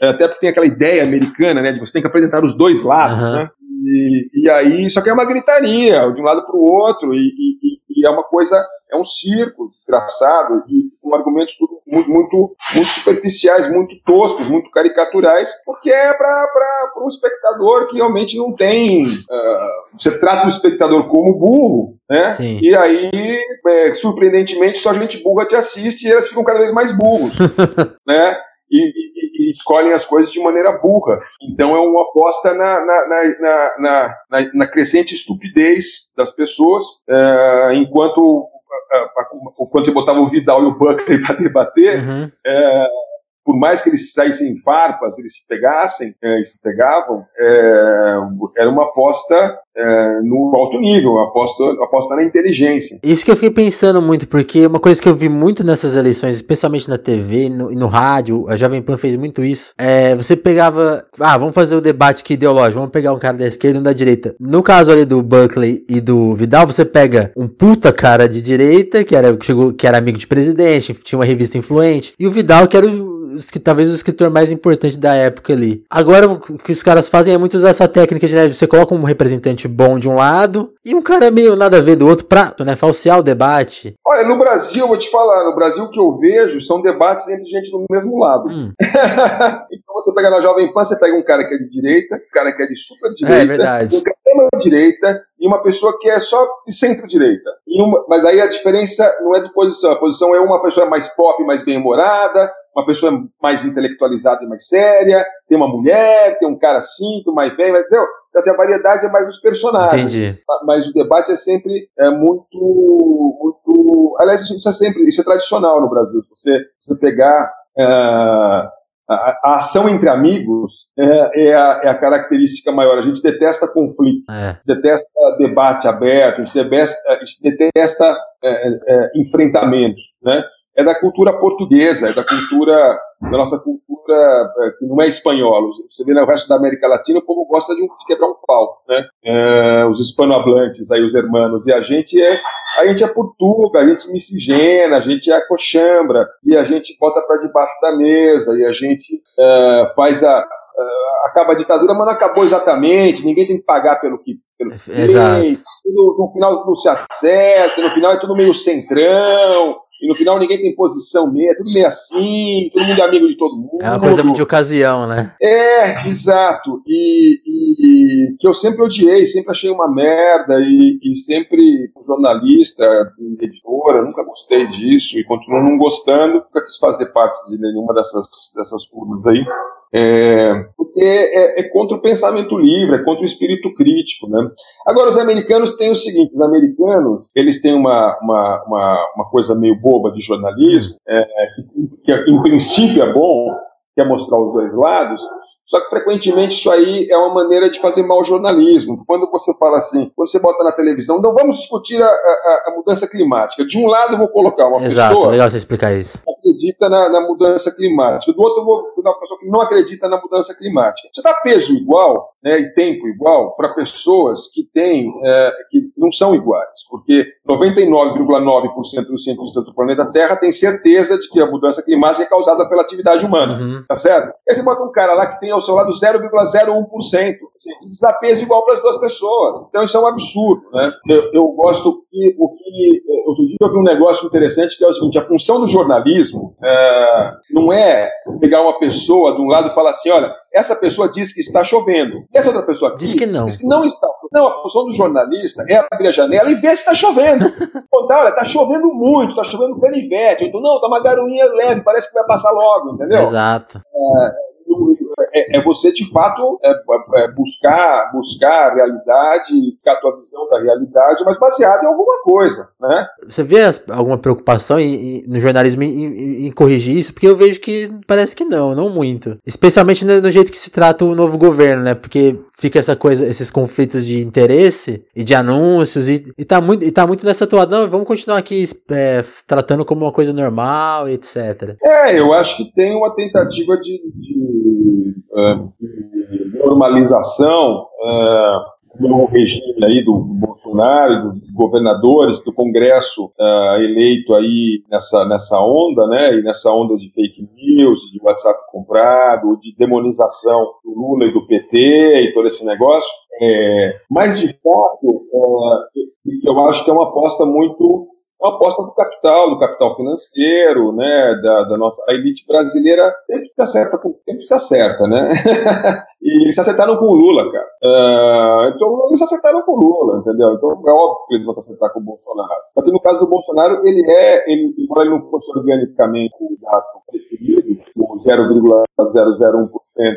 é, até porque tem aquela ideia americana, né? De você tem que apresentar os dois lados, uhum. né? E, e aí, só que é uma gritaria, de um lado para o outro, e, e, e, é uma coisa, é um circo desgraçado, e com argumentos tudo muito, muito, muito superficiais, muito toscos, muito caricaturais, porque é para um espectador que realmente não tem. Uh, você trata o espectador como burro, né? Sim. E aí, é, surpreendentemente, só gente burra te assiste e elas ficam cada vez mais burros, né? E, escolhem as coisas de maneira burra. Então é uma aposta na, na, na, na, na crescente estupidez das pessoas, é, enquanto quando você botava o Vidal e o Buckley para debater, uhum. é, por mais que eles saíssem farpas, eles se pegassem é, se pegavam, é, era uma aposta é, no alto nível, aposta, aposta na inteligência. Isso que eu fiquei pensando muito, porque uma coisa que eu vi muito nessas eleições, especialmente na TV e no, no, rádio, a Jovem Pan fez muito isso, é, você pegava, ah, vamos fazer o debate aqui ideológico, vamos pegar um cara da esquerda e um da direita. No caso ali do Buckley e do Vidal, você pega um puta cara de direita, que era, que chegou, que era amigo de presidente, tinha uma revista influente, e o Vidal, que era o talvez o escritor mais importante da época ali. Agora o que os caras fazem é muito usar essa técnica de né, você coloca um representante bom de um lado e um cara meio nada a ver do outro pra né, falsear o debate. Olha, no Brasil, eu vou te falar, no Brasil o que eu vejo são debates entre gente do mesmo lado. Hum. então você pega na Jovem Pan, você pega um cara que é de direita, um cara que é de super direita, é, verdade. um cara que é direita e uma pessoa que é só de centro-direita. Mas aí a diferença não é de posição, a posição é uma pessoa mais pop, mais bem-humorada, uma pessoa mais intelectualizada e mais séria, tem uma mulher, tem um cara assim, tem mais velho, entendeu? Então, assim, a variedade é mais os personagens. Entendi. Mas o debate é sempre é, muito, muito. Aliás, isso é sempre, isso é tradicional no Brasil. Você, você pegar. Uh, a, a, ação entre amigos é, é, a, é, a, característica maior. A gente detesta conflito, é. detesta debate aberto, a gente detesta, a gente detesta é, é, enfrentamentos, né? É da cultura portuguesa, é da cultura, da nossa cultura é, que não é espanhola. Você vê no resto da América Latina, o povo gosta de, um, de quebrar um pau, né? É, os hispanohablantes, aí os hermanos, e a gente é, a gente é portuga, a gente miscigena, a gente é coxambra, e a gente bota para debaixo da mesa, e a gente é, faz a, acaba a ditadura, mas não acabou exatamente, ninguém tem que pagar pelo que, pelo que fez, no final não se acerta, no final é tudo meio centrão, e no final ninguém tem posição meio, é tudo meio assim, todo mundo é amigo de todo mundo. É uma coisa muito de ocasião, né? É, exato. E, e, que eu sempre odiei, sempre achei uma merda, e, e sempre, jornalista, editora, nunca gostei disso, e continuo não gostando, nunca quis fazer parte de nenhuma dessas, dessas turmas aí. É, porque é, é, contra o pensamento livre, é contra o espírito crítico. Né? Agora, os americanos têm o seguinte: os americanos eles têm uma, uma, uma, uma coisa meio boba de jornalismo, é, que, que em princípio é bom, que é mostrar os dois lados, só que frequentemente isso aí é uma maneira de fazer mau jornalismo. Quando você fala assim, quando você bota na televisão, não vamos discutir a, a, a mudança climática. De um lado eu vou colocar uma Exato, pessoa. legal você explicar isso. Que acredita na, na, mudança climática. Do outro eu vou colocar uma pessoa que não acredita na mudança climática. Você dá peso igual né, e tempo igual para pessoas que têm, é, que não são iguais. Porque 99,9% dos cientistas do planeta Terra têm certeza de que a mudança climática é causada pela atividade humana. Uhum. Tá certo? E aí você bota um cara lá que tem ao seu lado 0,01%. Assim, você dá peso igual para as duas pessoas. Então isso é um absurdo. Né? Eu, eu gosto que o que. Outro dia eu vi um negócio interessante que é o seguinte: a função do jornalismo é, não é pegar uma pessoa de um lado e falar assim: olha, essa pessoa diz que está chovendo. E essa outra pessoa aqui diz que não. Diz que não está. Não, a função do jornalista é abrir a janela e ver se está chovendo. Contar, olha, está chovendo muito, está chovendo canivete. Então, não, está uma garoinha leve, parece que vai passar logo, entendeu? Exato. É, é, é você, de fato, é, é, buscar, buscar a realidade, buscar a tua visão da realidade, mas baseada em alguma coisa, né? Você vê alguma preocupação em, em, no jornalismo em, em, corrigir isso? Porque eu vejo que parece que não, não muito. Especialmente no, no jeito que se trata o novo governo, né? Porque fica essa coisa, esses conflitos de interesse e de anúncios e, e, tá, muito, e tá muito nessa toada, não, vamos continuar aqui é, tratando como uma coisa normal, etc. É, eu acho que tem uma tentativa de, de, uh, de normalização uh, no regime aí do Bolsonaro, dos governadores, do Congresso uh, eleito aí nessa, nessa onda, né, e nessa onda de fake news, de WhatsApp comprado, de demonização do Lula e do PT e todo esse negócio. É, mas, de fato, uh, eu acho que é uma aposta muito uma aposta do capital, do capital financeiro, né, da, da nossa a elite brasileira sempre se acerta, com, sempre se acerta, né? e eles se acertaram com o Lula, cara. Uh, então eles se acertaram com o Lula, entendeu? Então é óbvio que eles vão se acertar com o Bolsonaro. Porque no caso do Bolsonaro, ele é, ele, embora ele não fosse organicamente o dado preferido, o 0,001%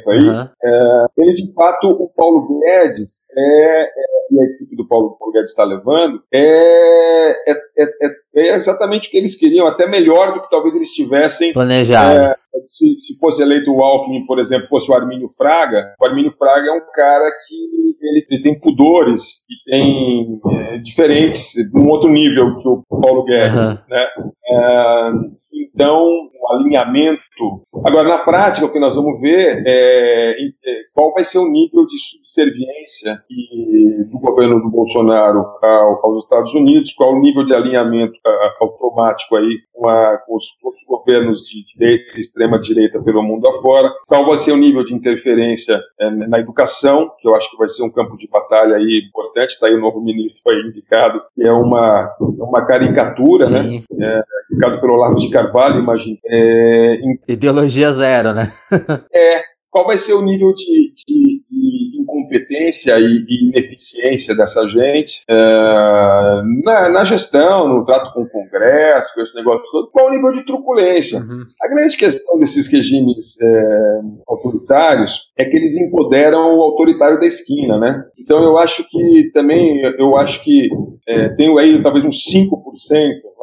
aí, uhum. é, ele de fato, o Paulo Guedes é, é e a equipe do Paulo, Paulo Guedes está levando, é, é, é, é, exatamente o que eles queriam, até melhor do que talvez eles tivessem planejado. É, se, se, fosse eleito o Alckmin, por exemplo, fosse o Armínio Fraga, o Armínio Fraga é um cara que ele, ele tem pudores e tem é, diferentes, num outro nível que o Paulo Guedes, uhum. né? É, então, um alinhamento. Agora, na prática, o que nós vamos ver é, é qual vai ser o nível de subserviência do governo do Bolsonaro aos Estados Unidos, qual o nível de alinhamento automático aí com, a, com os outros governos de direita e extrema-direita pelo mundo afora, qual vai ser o nível de interferência é, na educação, que eu acho que vai ser um campo de batalha aí importante, está aí o novo ministro aí indicado, que é uma, uma caricatura, né? Sim. né? É, indicado pelo Olavo de Carvalho, imagina. É, Ideologia zero, né? é, qual vai ser o nível de, de, de incompetência e, e, ineficiência dessa gente é, na, na, gestão, no trato com o Congresso, com esse negócio todo, qual o nível de truculência. Uhum. A grande questão desses regimes é, autoritários é que eles empoderam o autoritário da esquina, né? Então eu acho que também, eu acho que é, tem aí talvez uns 5%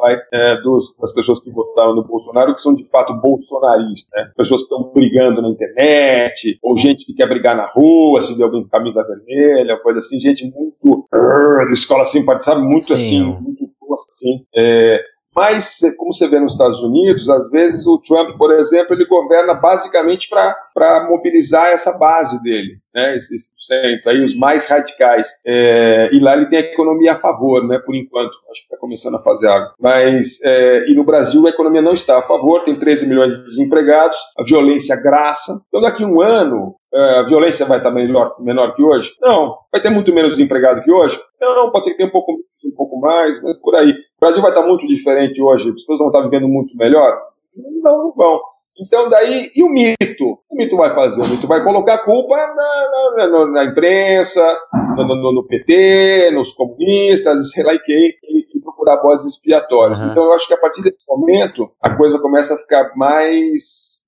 vai, é, dos, das pessoas que votaram no Bolsonaro que são de fato bolsonaristas, né? Pessoas que estão brigando na internet, ou gente que quer brigar na rua, se vê alguém com camisa vermelha, coisa assim, gente muito uh, escola sabe, muito Sim. assim, muito assim. É, mas, como você vê nos Estados Unidos, às vezes o Trump, por exemplo, ele governa basicamente para mobilizar essa base dele, né, esses aí, os mais radicais. É, e lá ele tem a economia a favor, né, por enquanto. Acho que está começando a fazer água. Mas, é, e no Brasil a economia não está a favor, tem 13 milhões de desempregados, a violência graça. Então, daqui a um ano, é, a violência vai estar melhor, menor que hoje? Não. Vai ter muito menos desempregado que hoje? Não, pode ser que tenha um pouco, um pouco mais, mas por aí. O Brasil vai estar muito diferente hoje, as pessoas vão estar vivendo muito melhor? Não, não vão. Então, daí, e o mito? O mito vai fazer? O mito vai colocar a culpa na, na, na, na imprensa, no, no, PT, nos comunistas, sei lá e quem, e, e procurar bodes expiatórios. Uhum. Então, eu acho que a partir desse momento, a coisa começa a ficar mais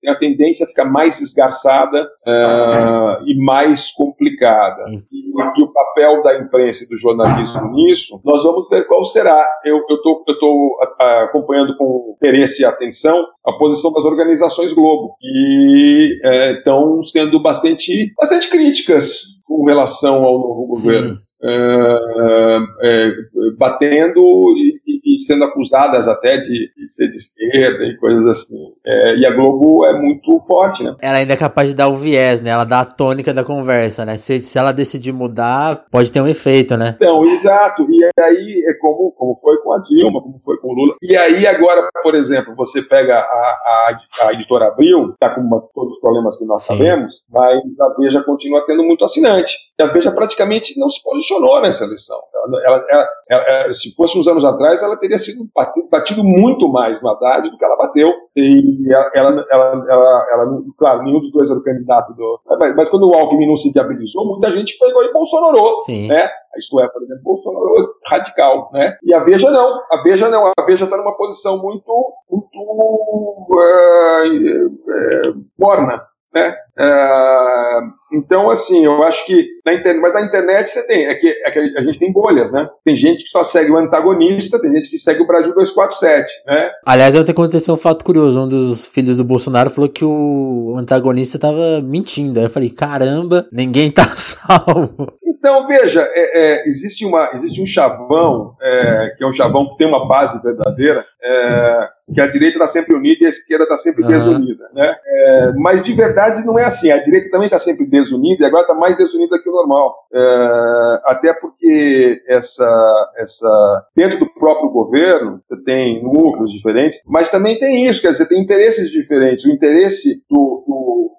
tem a tendência a ficar mais esgarçada uh, e mais complicada. E, e, o papel da imprensa e do jornalismo nisso, nós vamos ver qual será. Eu estou eu tô, acompanhando com interesse e atenção a posição das organizações Globo, e estão é, sendo bastante, bastante críticas com relação ao novo governo. É, é, batendo e sendo acusadas até de, de, ser de esquerda e coisas assim. É, e a Globo é muito forte, né? Ela ainda é capaz de dar o viés, né? Ela dá a tônica da conversa, né? Se, se ela decidir mudar, pode ter um efeito, né? Então, exato. E aí é como, como foi com a Dilma, como foi com o Lula. E aí agora, por exemplo, você pega a, a, a editora Abril, tá com uma, todos os problemas que nós Sim. sabemos, mas a Veja continua tendo muito assinante. E a Veja praticamente não se posicionou nessa eleição. Ela, ela, ela, se fosse uns anos atrás, ela teria sido batido, batido, muito mais no Haddad do que ela bateu. E ela, ela, ela, ela, claro, nenhum dos dois era o candidato do. Mas, mas quando o Alckmin não se viabilizou, muita gente pegou e Bolsonaro, né? Isto é, por exemplo, Bolsonaro radical, né? E a Veja não, a Veja não, a Veja está numa posição muito, muito é, é, morna, né? É, Então, assim, eu acho que na internet, mas na internet você tem, é que, é que a gente tem bolhas, né? Tem gente que só segue o antagonista, tem gente que segue o Brasil 247, né? Aliás, ontem aconteceu um fato curioso, um dos filhos do Bolsonaro falou que o antagonista tava mentindo. Aí eu falei, caramba, ninguém tá salvo. Então, veja, é, é, existe, uma, existe um chavão, é, que é um chavão que tem uma base verdadeira, é, que a direita está sempre unida e a esquerda está sempre uhum. desunida. Né? É, mas de verdade não é assim. A direita também está sempre desunida e agora está mais desunida que o normal. É, até porque essa, essa, dentro do próprio governo tem núcleos diferentes, mas também tem isso, quer dizer, tem interesses diferentes. O interesse do, do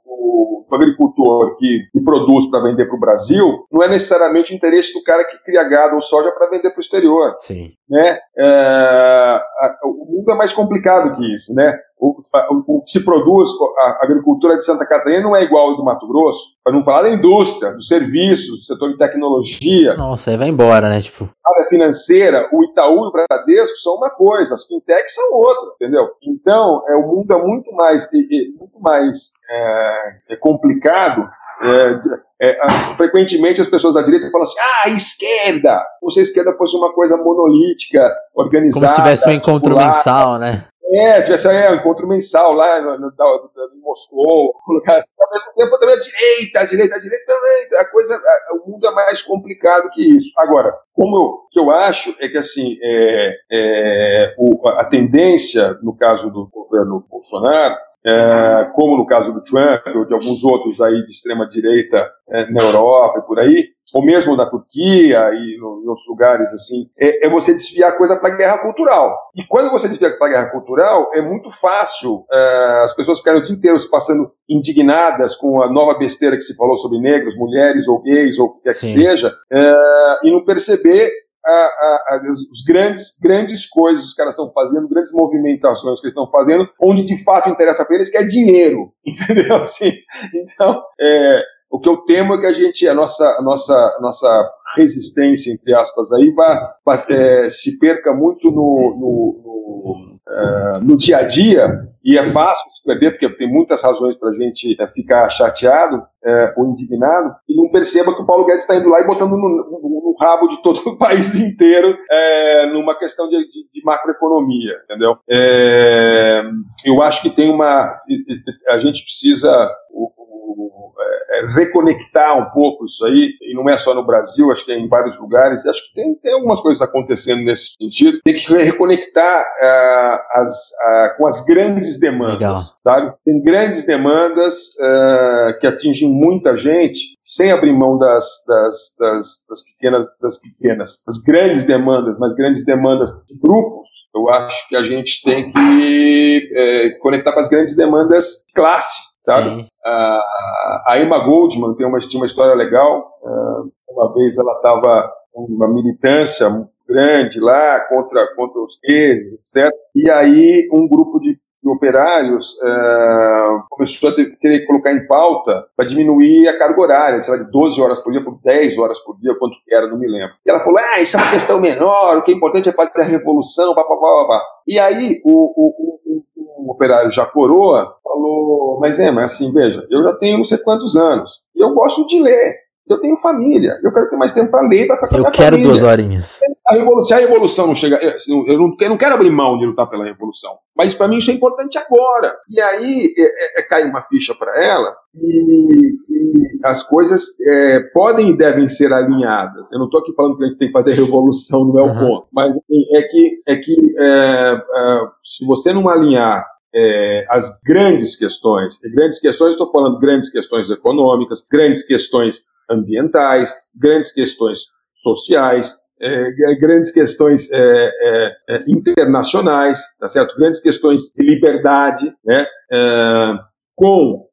o agricultor que, que produz para vender para o Brasil não é necessariamente o interesse do cara que cria gado ou soja para vender para o exterior. Sim. Né? É, o mundo é mais complicado que isso. Né? O, o, que se produz, a agricultura de Santa Catarina não é igual ao do Mato Grosso, para não falar da indústria, dos serviços, do setor de tecnologia. Nossa, aí vai embora, né? Tipo... A área financeira, o Itaú e o Bradesco são uma coisa, as fintechs são outra, entendeu? Então, é, o mundo é muito mais, é, é muito mais é, é complicado é, é, frequentemente as pessoas da direita falam assim: ah, esquerda! Como se a esquerda fosse uma coisa monolítica, organizada. Como se tivesse um encontro mensal, né? É, tivesse é, um encontro mensal lá no, no, no, no Moscou, colocar assim, ao mesmo tempo também a direita, a direita, a direita também. A coisa, a, o mundo é mais complicado que isso. Agora, como eu, que eu acho é que assim, é, é, o, a tendência, no caso do governo Bolsonaro, é, como no caso do Trump ou de alguns outros aí de extrema direita é, na Europa e por aí, ou mesmo na Turquia e no, em outros lugares assim, é, é você desviar a coisa para a guerra cultural. E quando você desvia para a guerra cultural, é muito fácil é, as pessoas ficarem o dia inteiro se passando indignadas com a nova besteira que se falou sobre negros, mulheres ou gays ou o que quer que seja, é, e não perceber a, a, os grandes, grandes coisas que os caras estão fazendo, grandes movimentações que eles estão fazendo, onde de fato interessa para eles que é dinheiro, entendeu? Assim, então, é, o que eu temo é que a gente, a nossa, a nossa, a nossa resistência, entre aspas, aí, vá é, se perca muito no, no, no, é, no, dia a dia, e é fácil se perder, porque tem muitas razões para a gente é, ficar chateado é, ou indignado, e não perceba que o Paulo Guedes está indo lá e botando no, no, rabo de todo o país inteiro é, numa questão de, de, de macroeconomia, entendeu? Eu acho que tem uma. A gente precisa. O, é, reconectar um pouco isso aí, e não é só no Brasil, acho que é em vários lugares, acho que tem, tem algumas coisas acontecendo nesse sentido, tem que reconectar uh, as, uh, com as grandes demandas, Legal. sabe? Tem grandes demandas uh, que atingem muita gente, sem abrir mão das, das, das, das, pequenas, das pequenas, as grandes demandas, mas grandes demandas de grupos, eu acho que a gente tem que é, conectar com as grandes demandas de sabe? Uh, a Emma Goldman tem uma, tinha uma história legal. Uh, uma vez ela estava uma militância grande lá contra, contra os gays, etc. E aí um grupo de, de operários uh, começou a ter, querer colocar em pauta para diminuir a carga horária, sei lá, de 12 horas por dia por 10 horas por dia, quanto era, não me lembro. E ela falou, ah, isso é uma questão menor, o que é importante é fazer a revolução, papapá, papá. E aí o, o, o, o operário já coroa falou, mas é, mas assim, veja, eu já tenho não sei quantos anos, e eu gosto de ler, eu tenho família, eu quero ter mais tempo para ler, para ficar com a família. Eu quero duas horinhas. A revolução, se a revolução não chega, eu não, eu não quero abrir mão de lutar pela revolução, mas para mim isso é importante agora. E aí é, é, é cai uma ficha para ela e, e, as coisas é, podem e devem ser alinhadas. Eu não estou aqui falando que a gente tem que fazer revolução, não é o uhum. ponto, mas assim, é que, é que é, é, se você não alinhar é, as grandes questões. E grandes questões, estou falando grandes questões econômicas, grandes questões ambientais, grandes questões sociais, é, grandes questões é, é, internacionais, tá certo? Grandes questões de liberdade, né? Com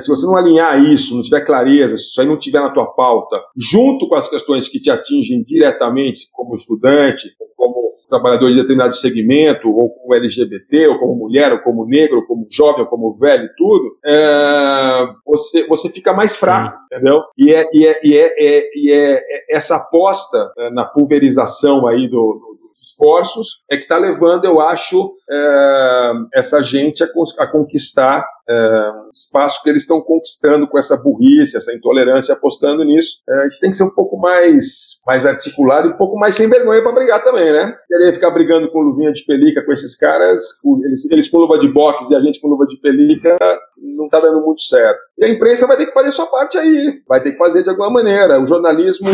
se você não alinhar isso, não tiver clareza, se isso aí não tiver na tua pauta, junto com as questões que te atingem diretamente como estudante, como trabalhador de determinado segmento, ou como LGBT, ou como mulher, ou como negro, ou como jovem, ou como velho tudo, é, você, você fica mais fraco, Sim. entendeu? E é, e é, e é, é, e é, é essa aposta é, na pulverização aí do, do, dos esforços é que está levando, eu acho, é, essa gente a, a conquistar é, espaço que eles estão conquistando com essa burrice, essa intolerância, apostando nisso. É, a gente tem que ser um pouco mais, mais articulado e um pouco mais sem vergonha para brigar também, né? Querer ficar brigando com luvinha de pelica com esses caras, eles, eles com luva de boxe e a gente com luva de pelica, não está dando muito certo. E a imprensa vai ter que fazer sua parte aí, vai ter que fazer de alguma maneira. O jornalismo,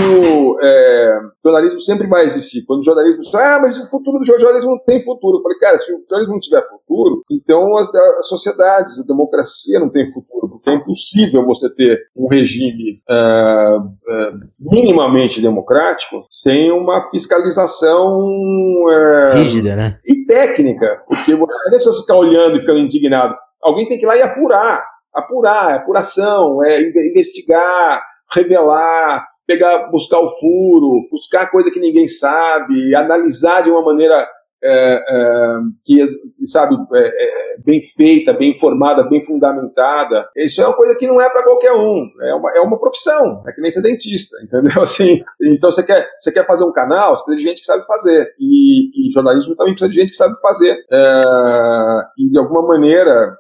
é, o jornalismo sempre vai existir. Quando o jornalismo diz, ah, mas o futuro do jornalismo não tem futuro. Eu falei, cara, se o jornalismo não tiver futuro, então as, as sociedades, a democracia não tem futuro, porque é impossível você ter um regime uh, uh, minimamente democrático sem uma fiscalização uh, rígida, né? E técnica, porque você não é só ficar olhando e ficando indignado. Alguém tem que ir lá e apurar, apurar, apuração, é investigar, revelar, pegar, buscar o furo, buscar coisa que ninguém sabe, analisar de uma maneira é, é, que, sabe, é, é, bem feita, bem formada, bem fundamentada. Isso é uma coisa que não é para qualquer um. É uma, é uma profissão. É que nem ser dentista, entendeu? Assim, então você quer, você quer fazer um canal, você precisa de gente que sabe fazer. E, e jornalismo também precisa de gente que sabe fazer. É, e de alguma maneira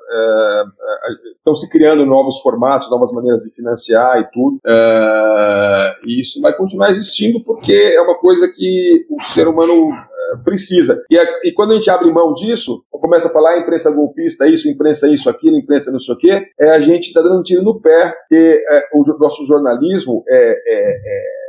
estão se criando novos formatos, novas maneiras de financiar e tudo. e isso vai continuar existindo porque é uma coisa que o ser humano precisa. E, e, quando a gente abre mão disso, começa a falar ah, imprensa golpista, isso, imprensa isso, aquilo, imprensa não sei o quê, é, a gente está dando um tiro no pé, porque é, o nosso jornalismo é, é,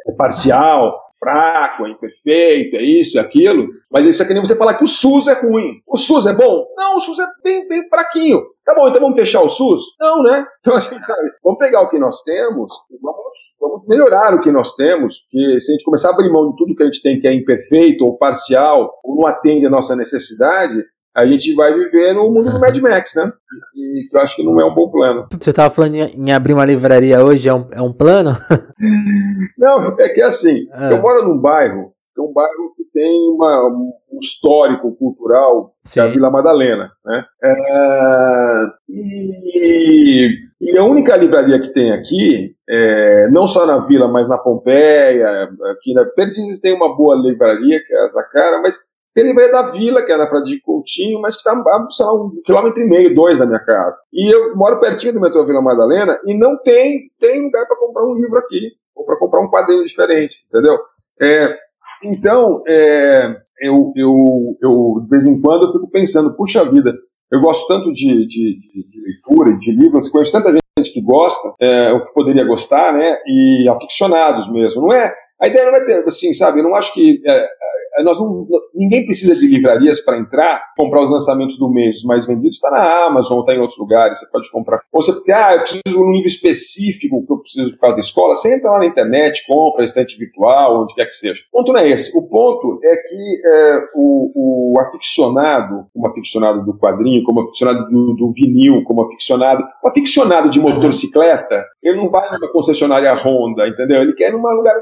é, é parcial, fraco, é imperfeito, é isso, é aquilo. Mas isso é que nem você falar que o SUS é ruim. O SUS é bom? Não, o SUS é bem, bem fraquinho. Tá bom, então vamos fechar o SUS? Não, né? Então, assim, sabe, vamos pegar o que nós temos e vamos, vamos melhorar o que nós temos, porque se a gente começar a abrir mão de tudo que a gente tem que é imperfeito ou parcial, ou não atende a nossa necessidade, a gente vai viver no mundo do Mad Max, né? E eu acho que não é um bom plano. Você estava falando em abrir uma livraria hoje, é um, é um plano? não, é que assim, é. eu moro num bairro, é um bairro que tem uma, um histórico cultural, Sim. que é a Vila Madalena, né? É, e, e, a única livraria que tem aqui, é, não só na Vila, mas na Pompeia, aqui na Perdizes tem uma boa livraria, que é a Zacara, mas tem livraria da Vila, que é na Fradique Coutinho, mas que está a um quilômetro e meio, dois da minha casa. E eu moro pertinho do metrô Vila Madalena e não tem, tem lugar para comprar um livro aqui, ou para comprar um quadrinho diferente, entendeu? É, então, é, eu, eu, eu, de vez em quando, eu fico pensando, puxa vida, eu gosto tanto de, de, de, de leitura, de livros, conheço tanta gente que gosta, é, o que poderia gostar, né? E aficionados mesmo. Não é a ideia não é ter, assim, sabe, eu não acho que. É, é, nós não, ninguém precisa de livrarias para entrar, comprar os lançamentos do mês, os mais vendidos, está na Amazon, está em outros lugares, você pode comprar. Ou você porque, ah, eu preciso de um livro específico que eu preciso por causa da escola, você entra lá na internet, compra, estante virtual, onde quer que seja. O ponto não é esse. O ponto é que é, o, o aficionado, como aficionado do quadrinho, como aficionado do, do vinil, como aficionado, o aficionado de motocicleta, ele não vai numa concessionária Honda, entendeu? Ele quer num lugar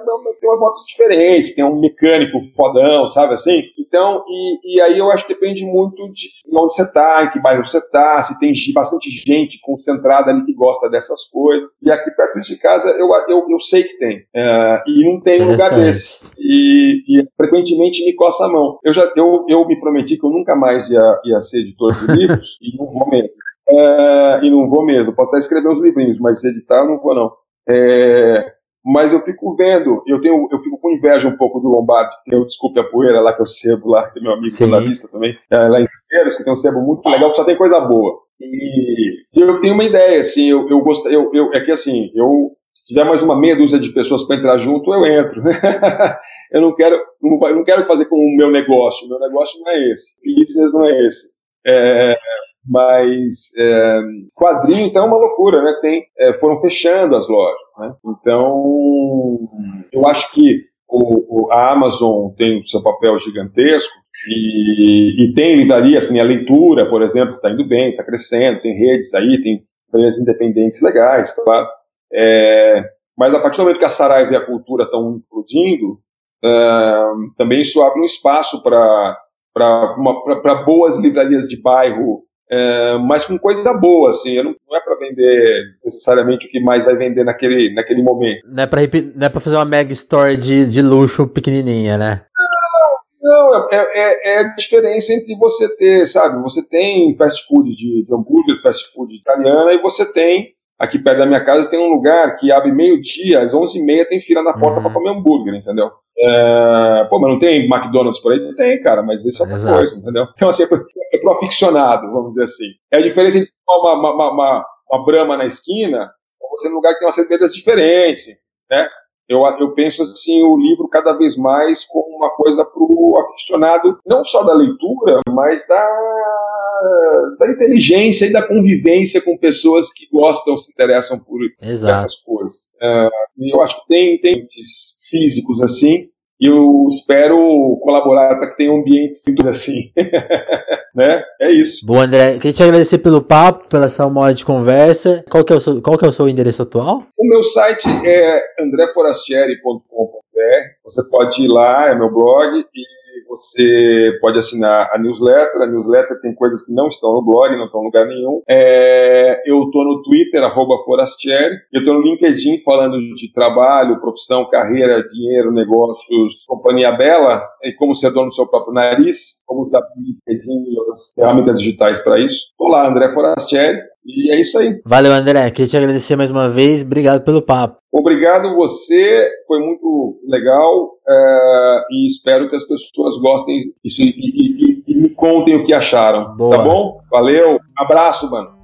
tem umas motos diferentes, tem um mecânico fodão, sabe assim? Então, e, e aí eu acho que depende muito de onde você está, em que bairro você está, se tem bastante gente concentrada ali que gosta dessas coisas. E aqui perto de casa eu, eu, eu sei que tem. Uh, e não tem um lugar desse. E, e, frequentemente me coça a mão. Eu já eu, eu me prometi que eu nunca mais ia, ia ser editor de livros, e não vou mesmo. Uh, e não vou mesmo. Posso até escrever uns livrinhos, mas editar eu não vou, não. É, mas eu fico vendo, eu tenho, eu fico com inveja um pouco do Lombardi, que tem o Desculpe a Poeira lá que eu sebo lá, que é meu amigo jornalista também, é, lá em Pinheiros, que tem um sebo muito legal, que só tem coisa boa. E eu tenho uma ideia, assim, eu, eu gosto, eu, eu, é que assim, eu, se tiver mais uma meia dúzia de pessoas para entrar junto, eu entro. eu não quero, não, não quero fazer com o meu negócio, o meu negócio não é esse, o business não é esse. É, mas é, quadrinho, então, é uma loucura, né? Tem, é, foram fechando as lojas, né? Então, eu acho que o, o, a Amazon tem o seu papel gigantesco e, e tem livrarias, tem a leitura, por exemplo, está indo bem, está crescendo, tem redes aí, tem livrarias independentes legais, claro. É, mas a partir do momento que a Saraiva e a cultura estão explodindo, uh, também isso abre um espaço para boas livrarias de bairro é, mas com coisa boa, assim, não, não é para vender necessariamente o que mais vai vender naquele, naquele momento. Não é para não é pra fazer uma mega store de, de luxo pequenininha, né? Não, é, é, é, a diferença entre você ter, sabe, você tem fast food de, de hambúrguer, fast food italiana, e você tem, aqui perto da minha casa, tem um lugar que abre meio-dia, às 11h30 tem fila na porta uhum. para comer hambúrguer, entendeu? É, pô, mas não tem McDonald's por aí? Tem, cara, mas isso é outra Exato. coisa, entendeu? Então, assim, é pro, é aficionado, vamos dizer assim. É a diferença entre uma, uma, uma, uma, uma brama na esquina ou você num lugar que tem umas cervejas diferentes, né? Eu, eu penso assim o livro cada vez mais como uma coisa para o aficionado, não só da leitura, mas da, da inteligência e da convivência com pessoas que gostam, se interessam por Exato. essas coisas. Uh, eu acho que tem, tem físicos assim, e eu espero colaborar para que tenha um ambiente simples assim. né? É isso. Bom, André, queria te agradecer pelo papo, pela essa uma hora de conversa. Qual que, é o seu, qual que é o seu endereço atual? O meu site é andreforastieri.com.br. Você pode ir lá, é meu blog, e você pode assinar a newsletter. A newsletter tem coisas que não estão no blog, não estão em lugar nenhum. É, eu estou no Twitter, arroba Forastieri. Eu estou no LinkedIn falando de trabalho, profissão, carreira, dinheiro, negócios, companhia bela, e como ser dono do seu próprio nariz, como usar LinkedIn e outras ferramentas digitais para isso. Estou lá, André Forastieri. E é isso aí. Valeu, André. Queria te agradecer mais uma vez. Obrigado pelo papo. Obrigado você, foi muito legal é, e espero que as pessoas gostem e, e, e, e me contem o que acharam. Tá Boa. Tá bom? Valeu, abraço, mano.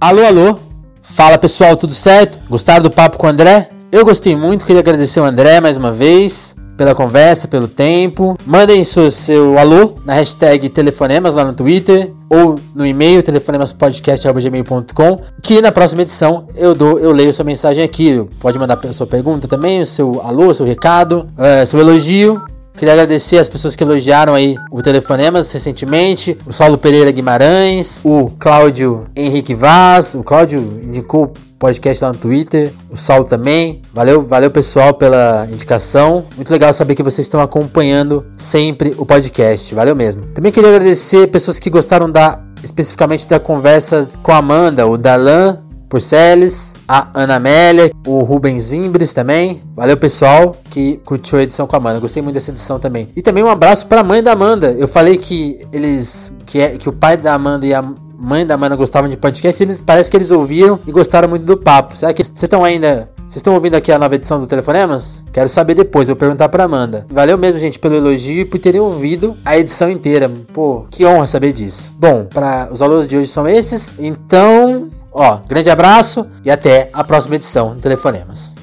Alô, alô. Fala pessoal, tudo certo? Gostaram do papo com o André? Eu gostei muito, queria agradecer o André mais uma vez pela conversa, pelo tempo. Mandem seu, seu alô na hashtag Telefonemas lá no Twitter ou no e-mail telefonemaspodcast.gmail.com que na próxima edição eu dou, eu leio sua mensagem aqui. Pode mandar sua pergunta também, o seu alô, seu recado, uh, seu elogio. Queria agradecer as pessoas que elogiaram aí o Telefonemas recentemente. O Saulo Pereira Guimarães, o Cláudio Henrique Vaz. O Cláudio indicou podcast lá no Twitter, o Saulo também. Valeu, valeu pessoal pela indicação. Muito legal saber que vocês estão acompanhando sempre o podcast. Valeu mesmo. Também queria agradecer pessoas que gostaram da especificamente da conversa com a Amanda, o Darlan Porceles, a Ana Amélia, o Rubens Zimbres também. Valeu, pessoal, que curtiu a edição com a Amanda. Gostei muito dessa edição também. E também um abraço para a mãe da Amanda. Eu falei que eles que, é, que o pai da Amanda e a mãe da Amanda gostavam de podcast, eles parece que eles ouviram e gostaram muito do papo. Será que vocês estão ainda vocês estão ouvindo aqui a nova edição do Telefonemas? Quero saber depois, vou perguntar pra Amanda. Valeu mesmo, gente, pelo elogio e por terem ouvido a edição inteira. Pô, que honra saber disso. Bom, para os alunos de hoje são esses. Então, ó, grande abraço e até a próxima edição do Telefonemas.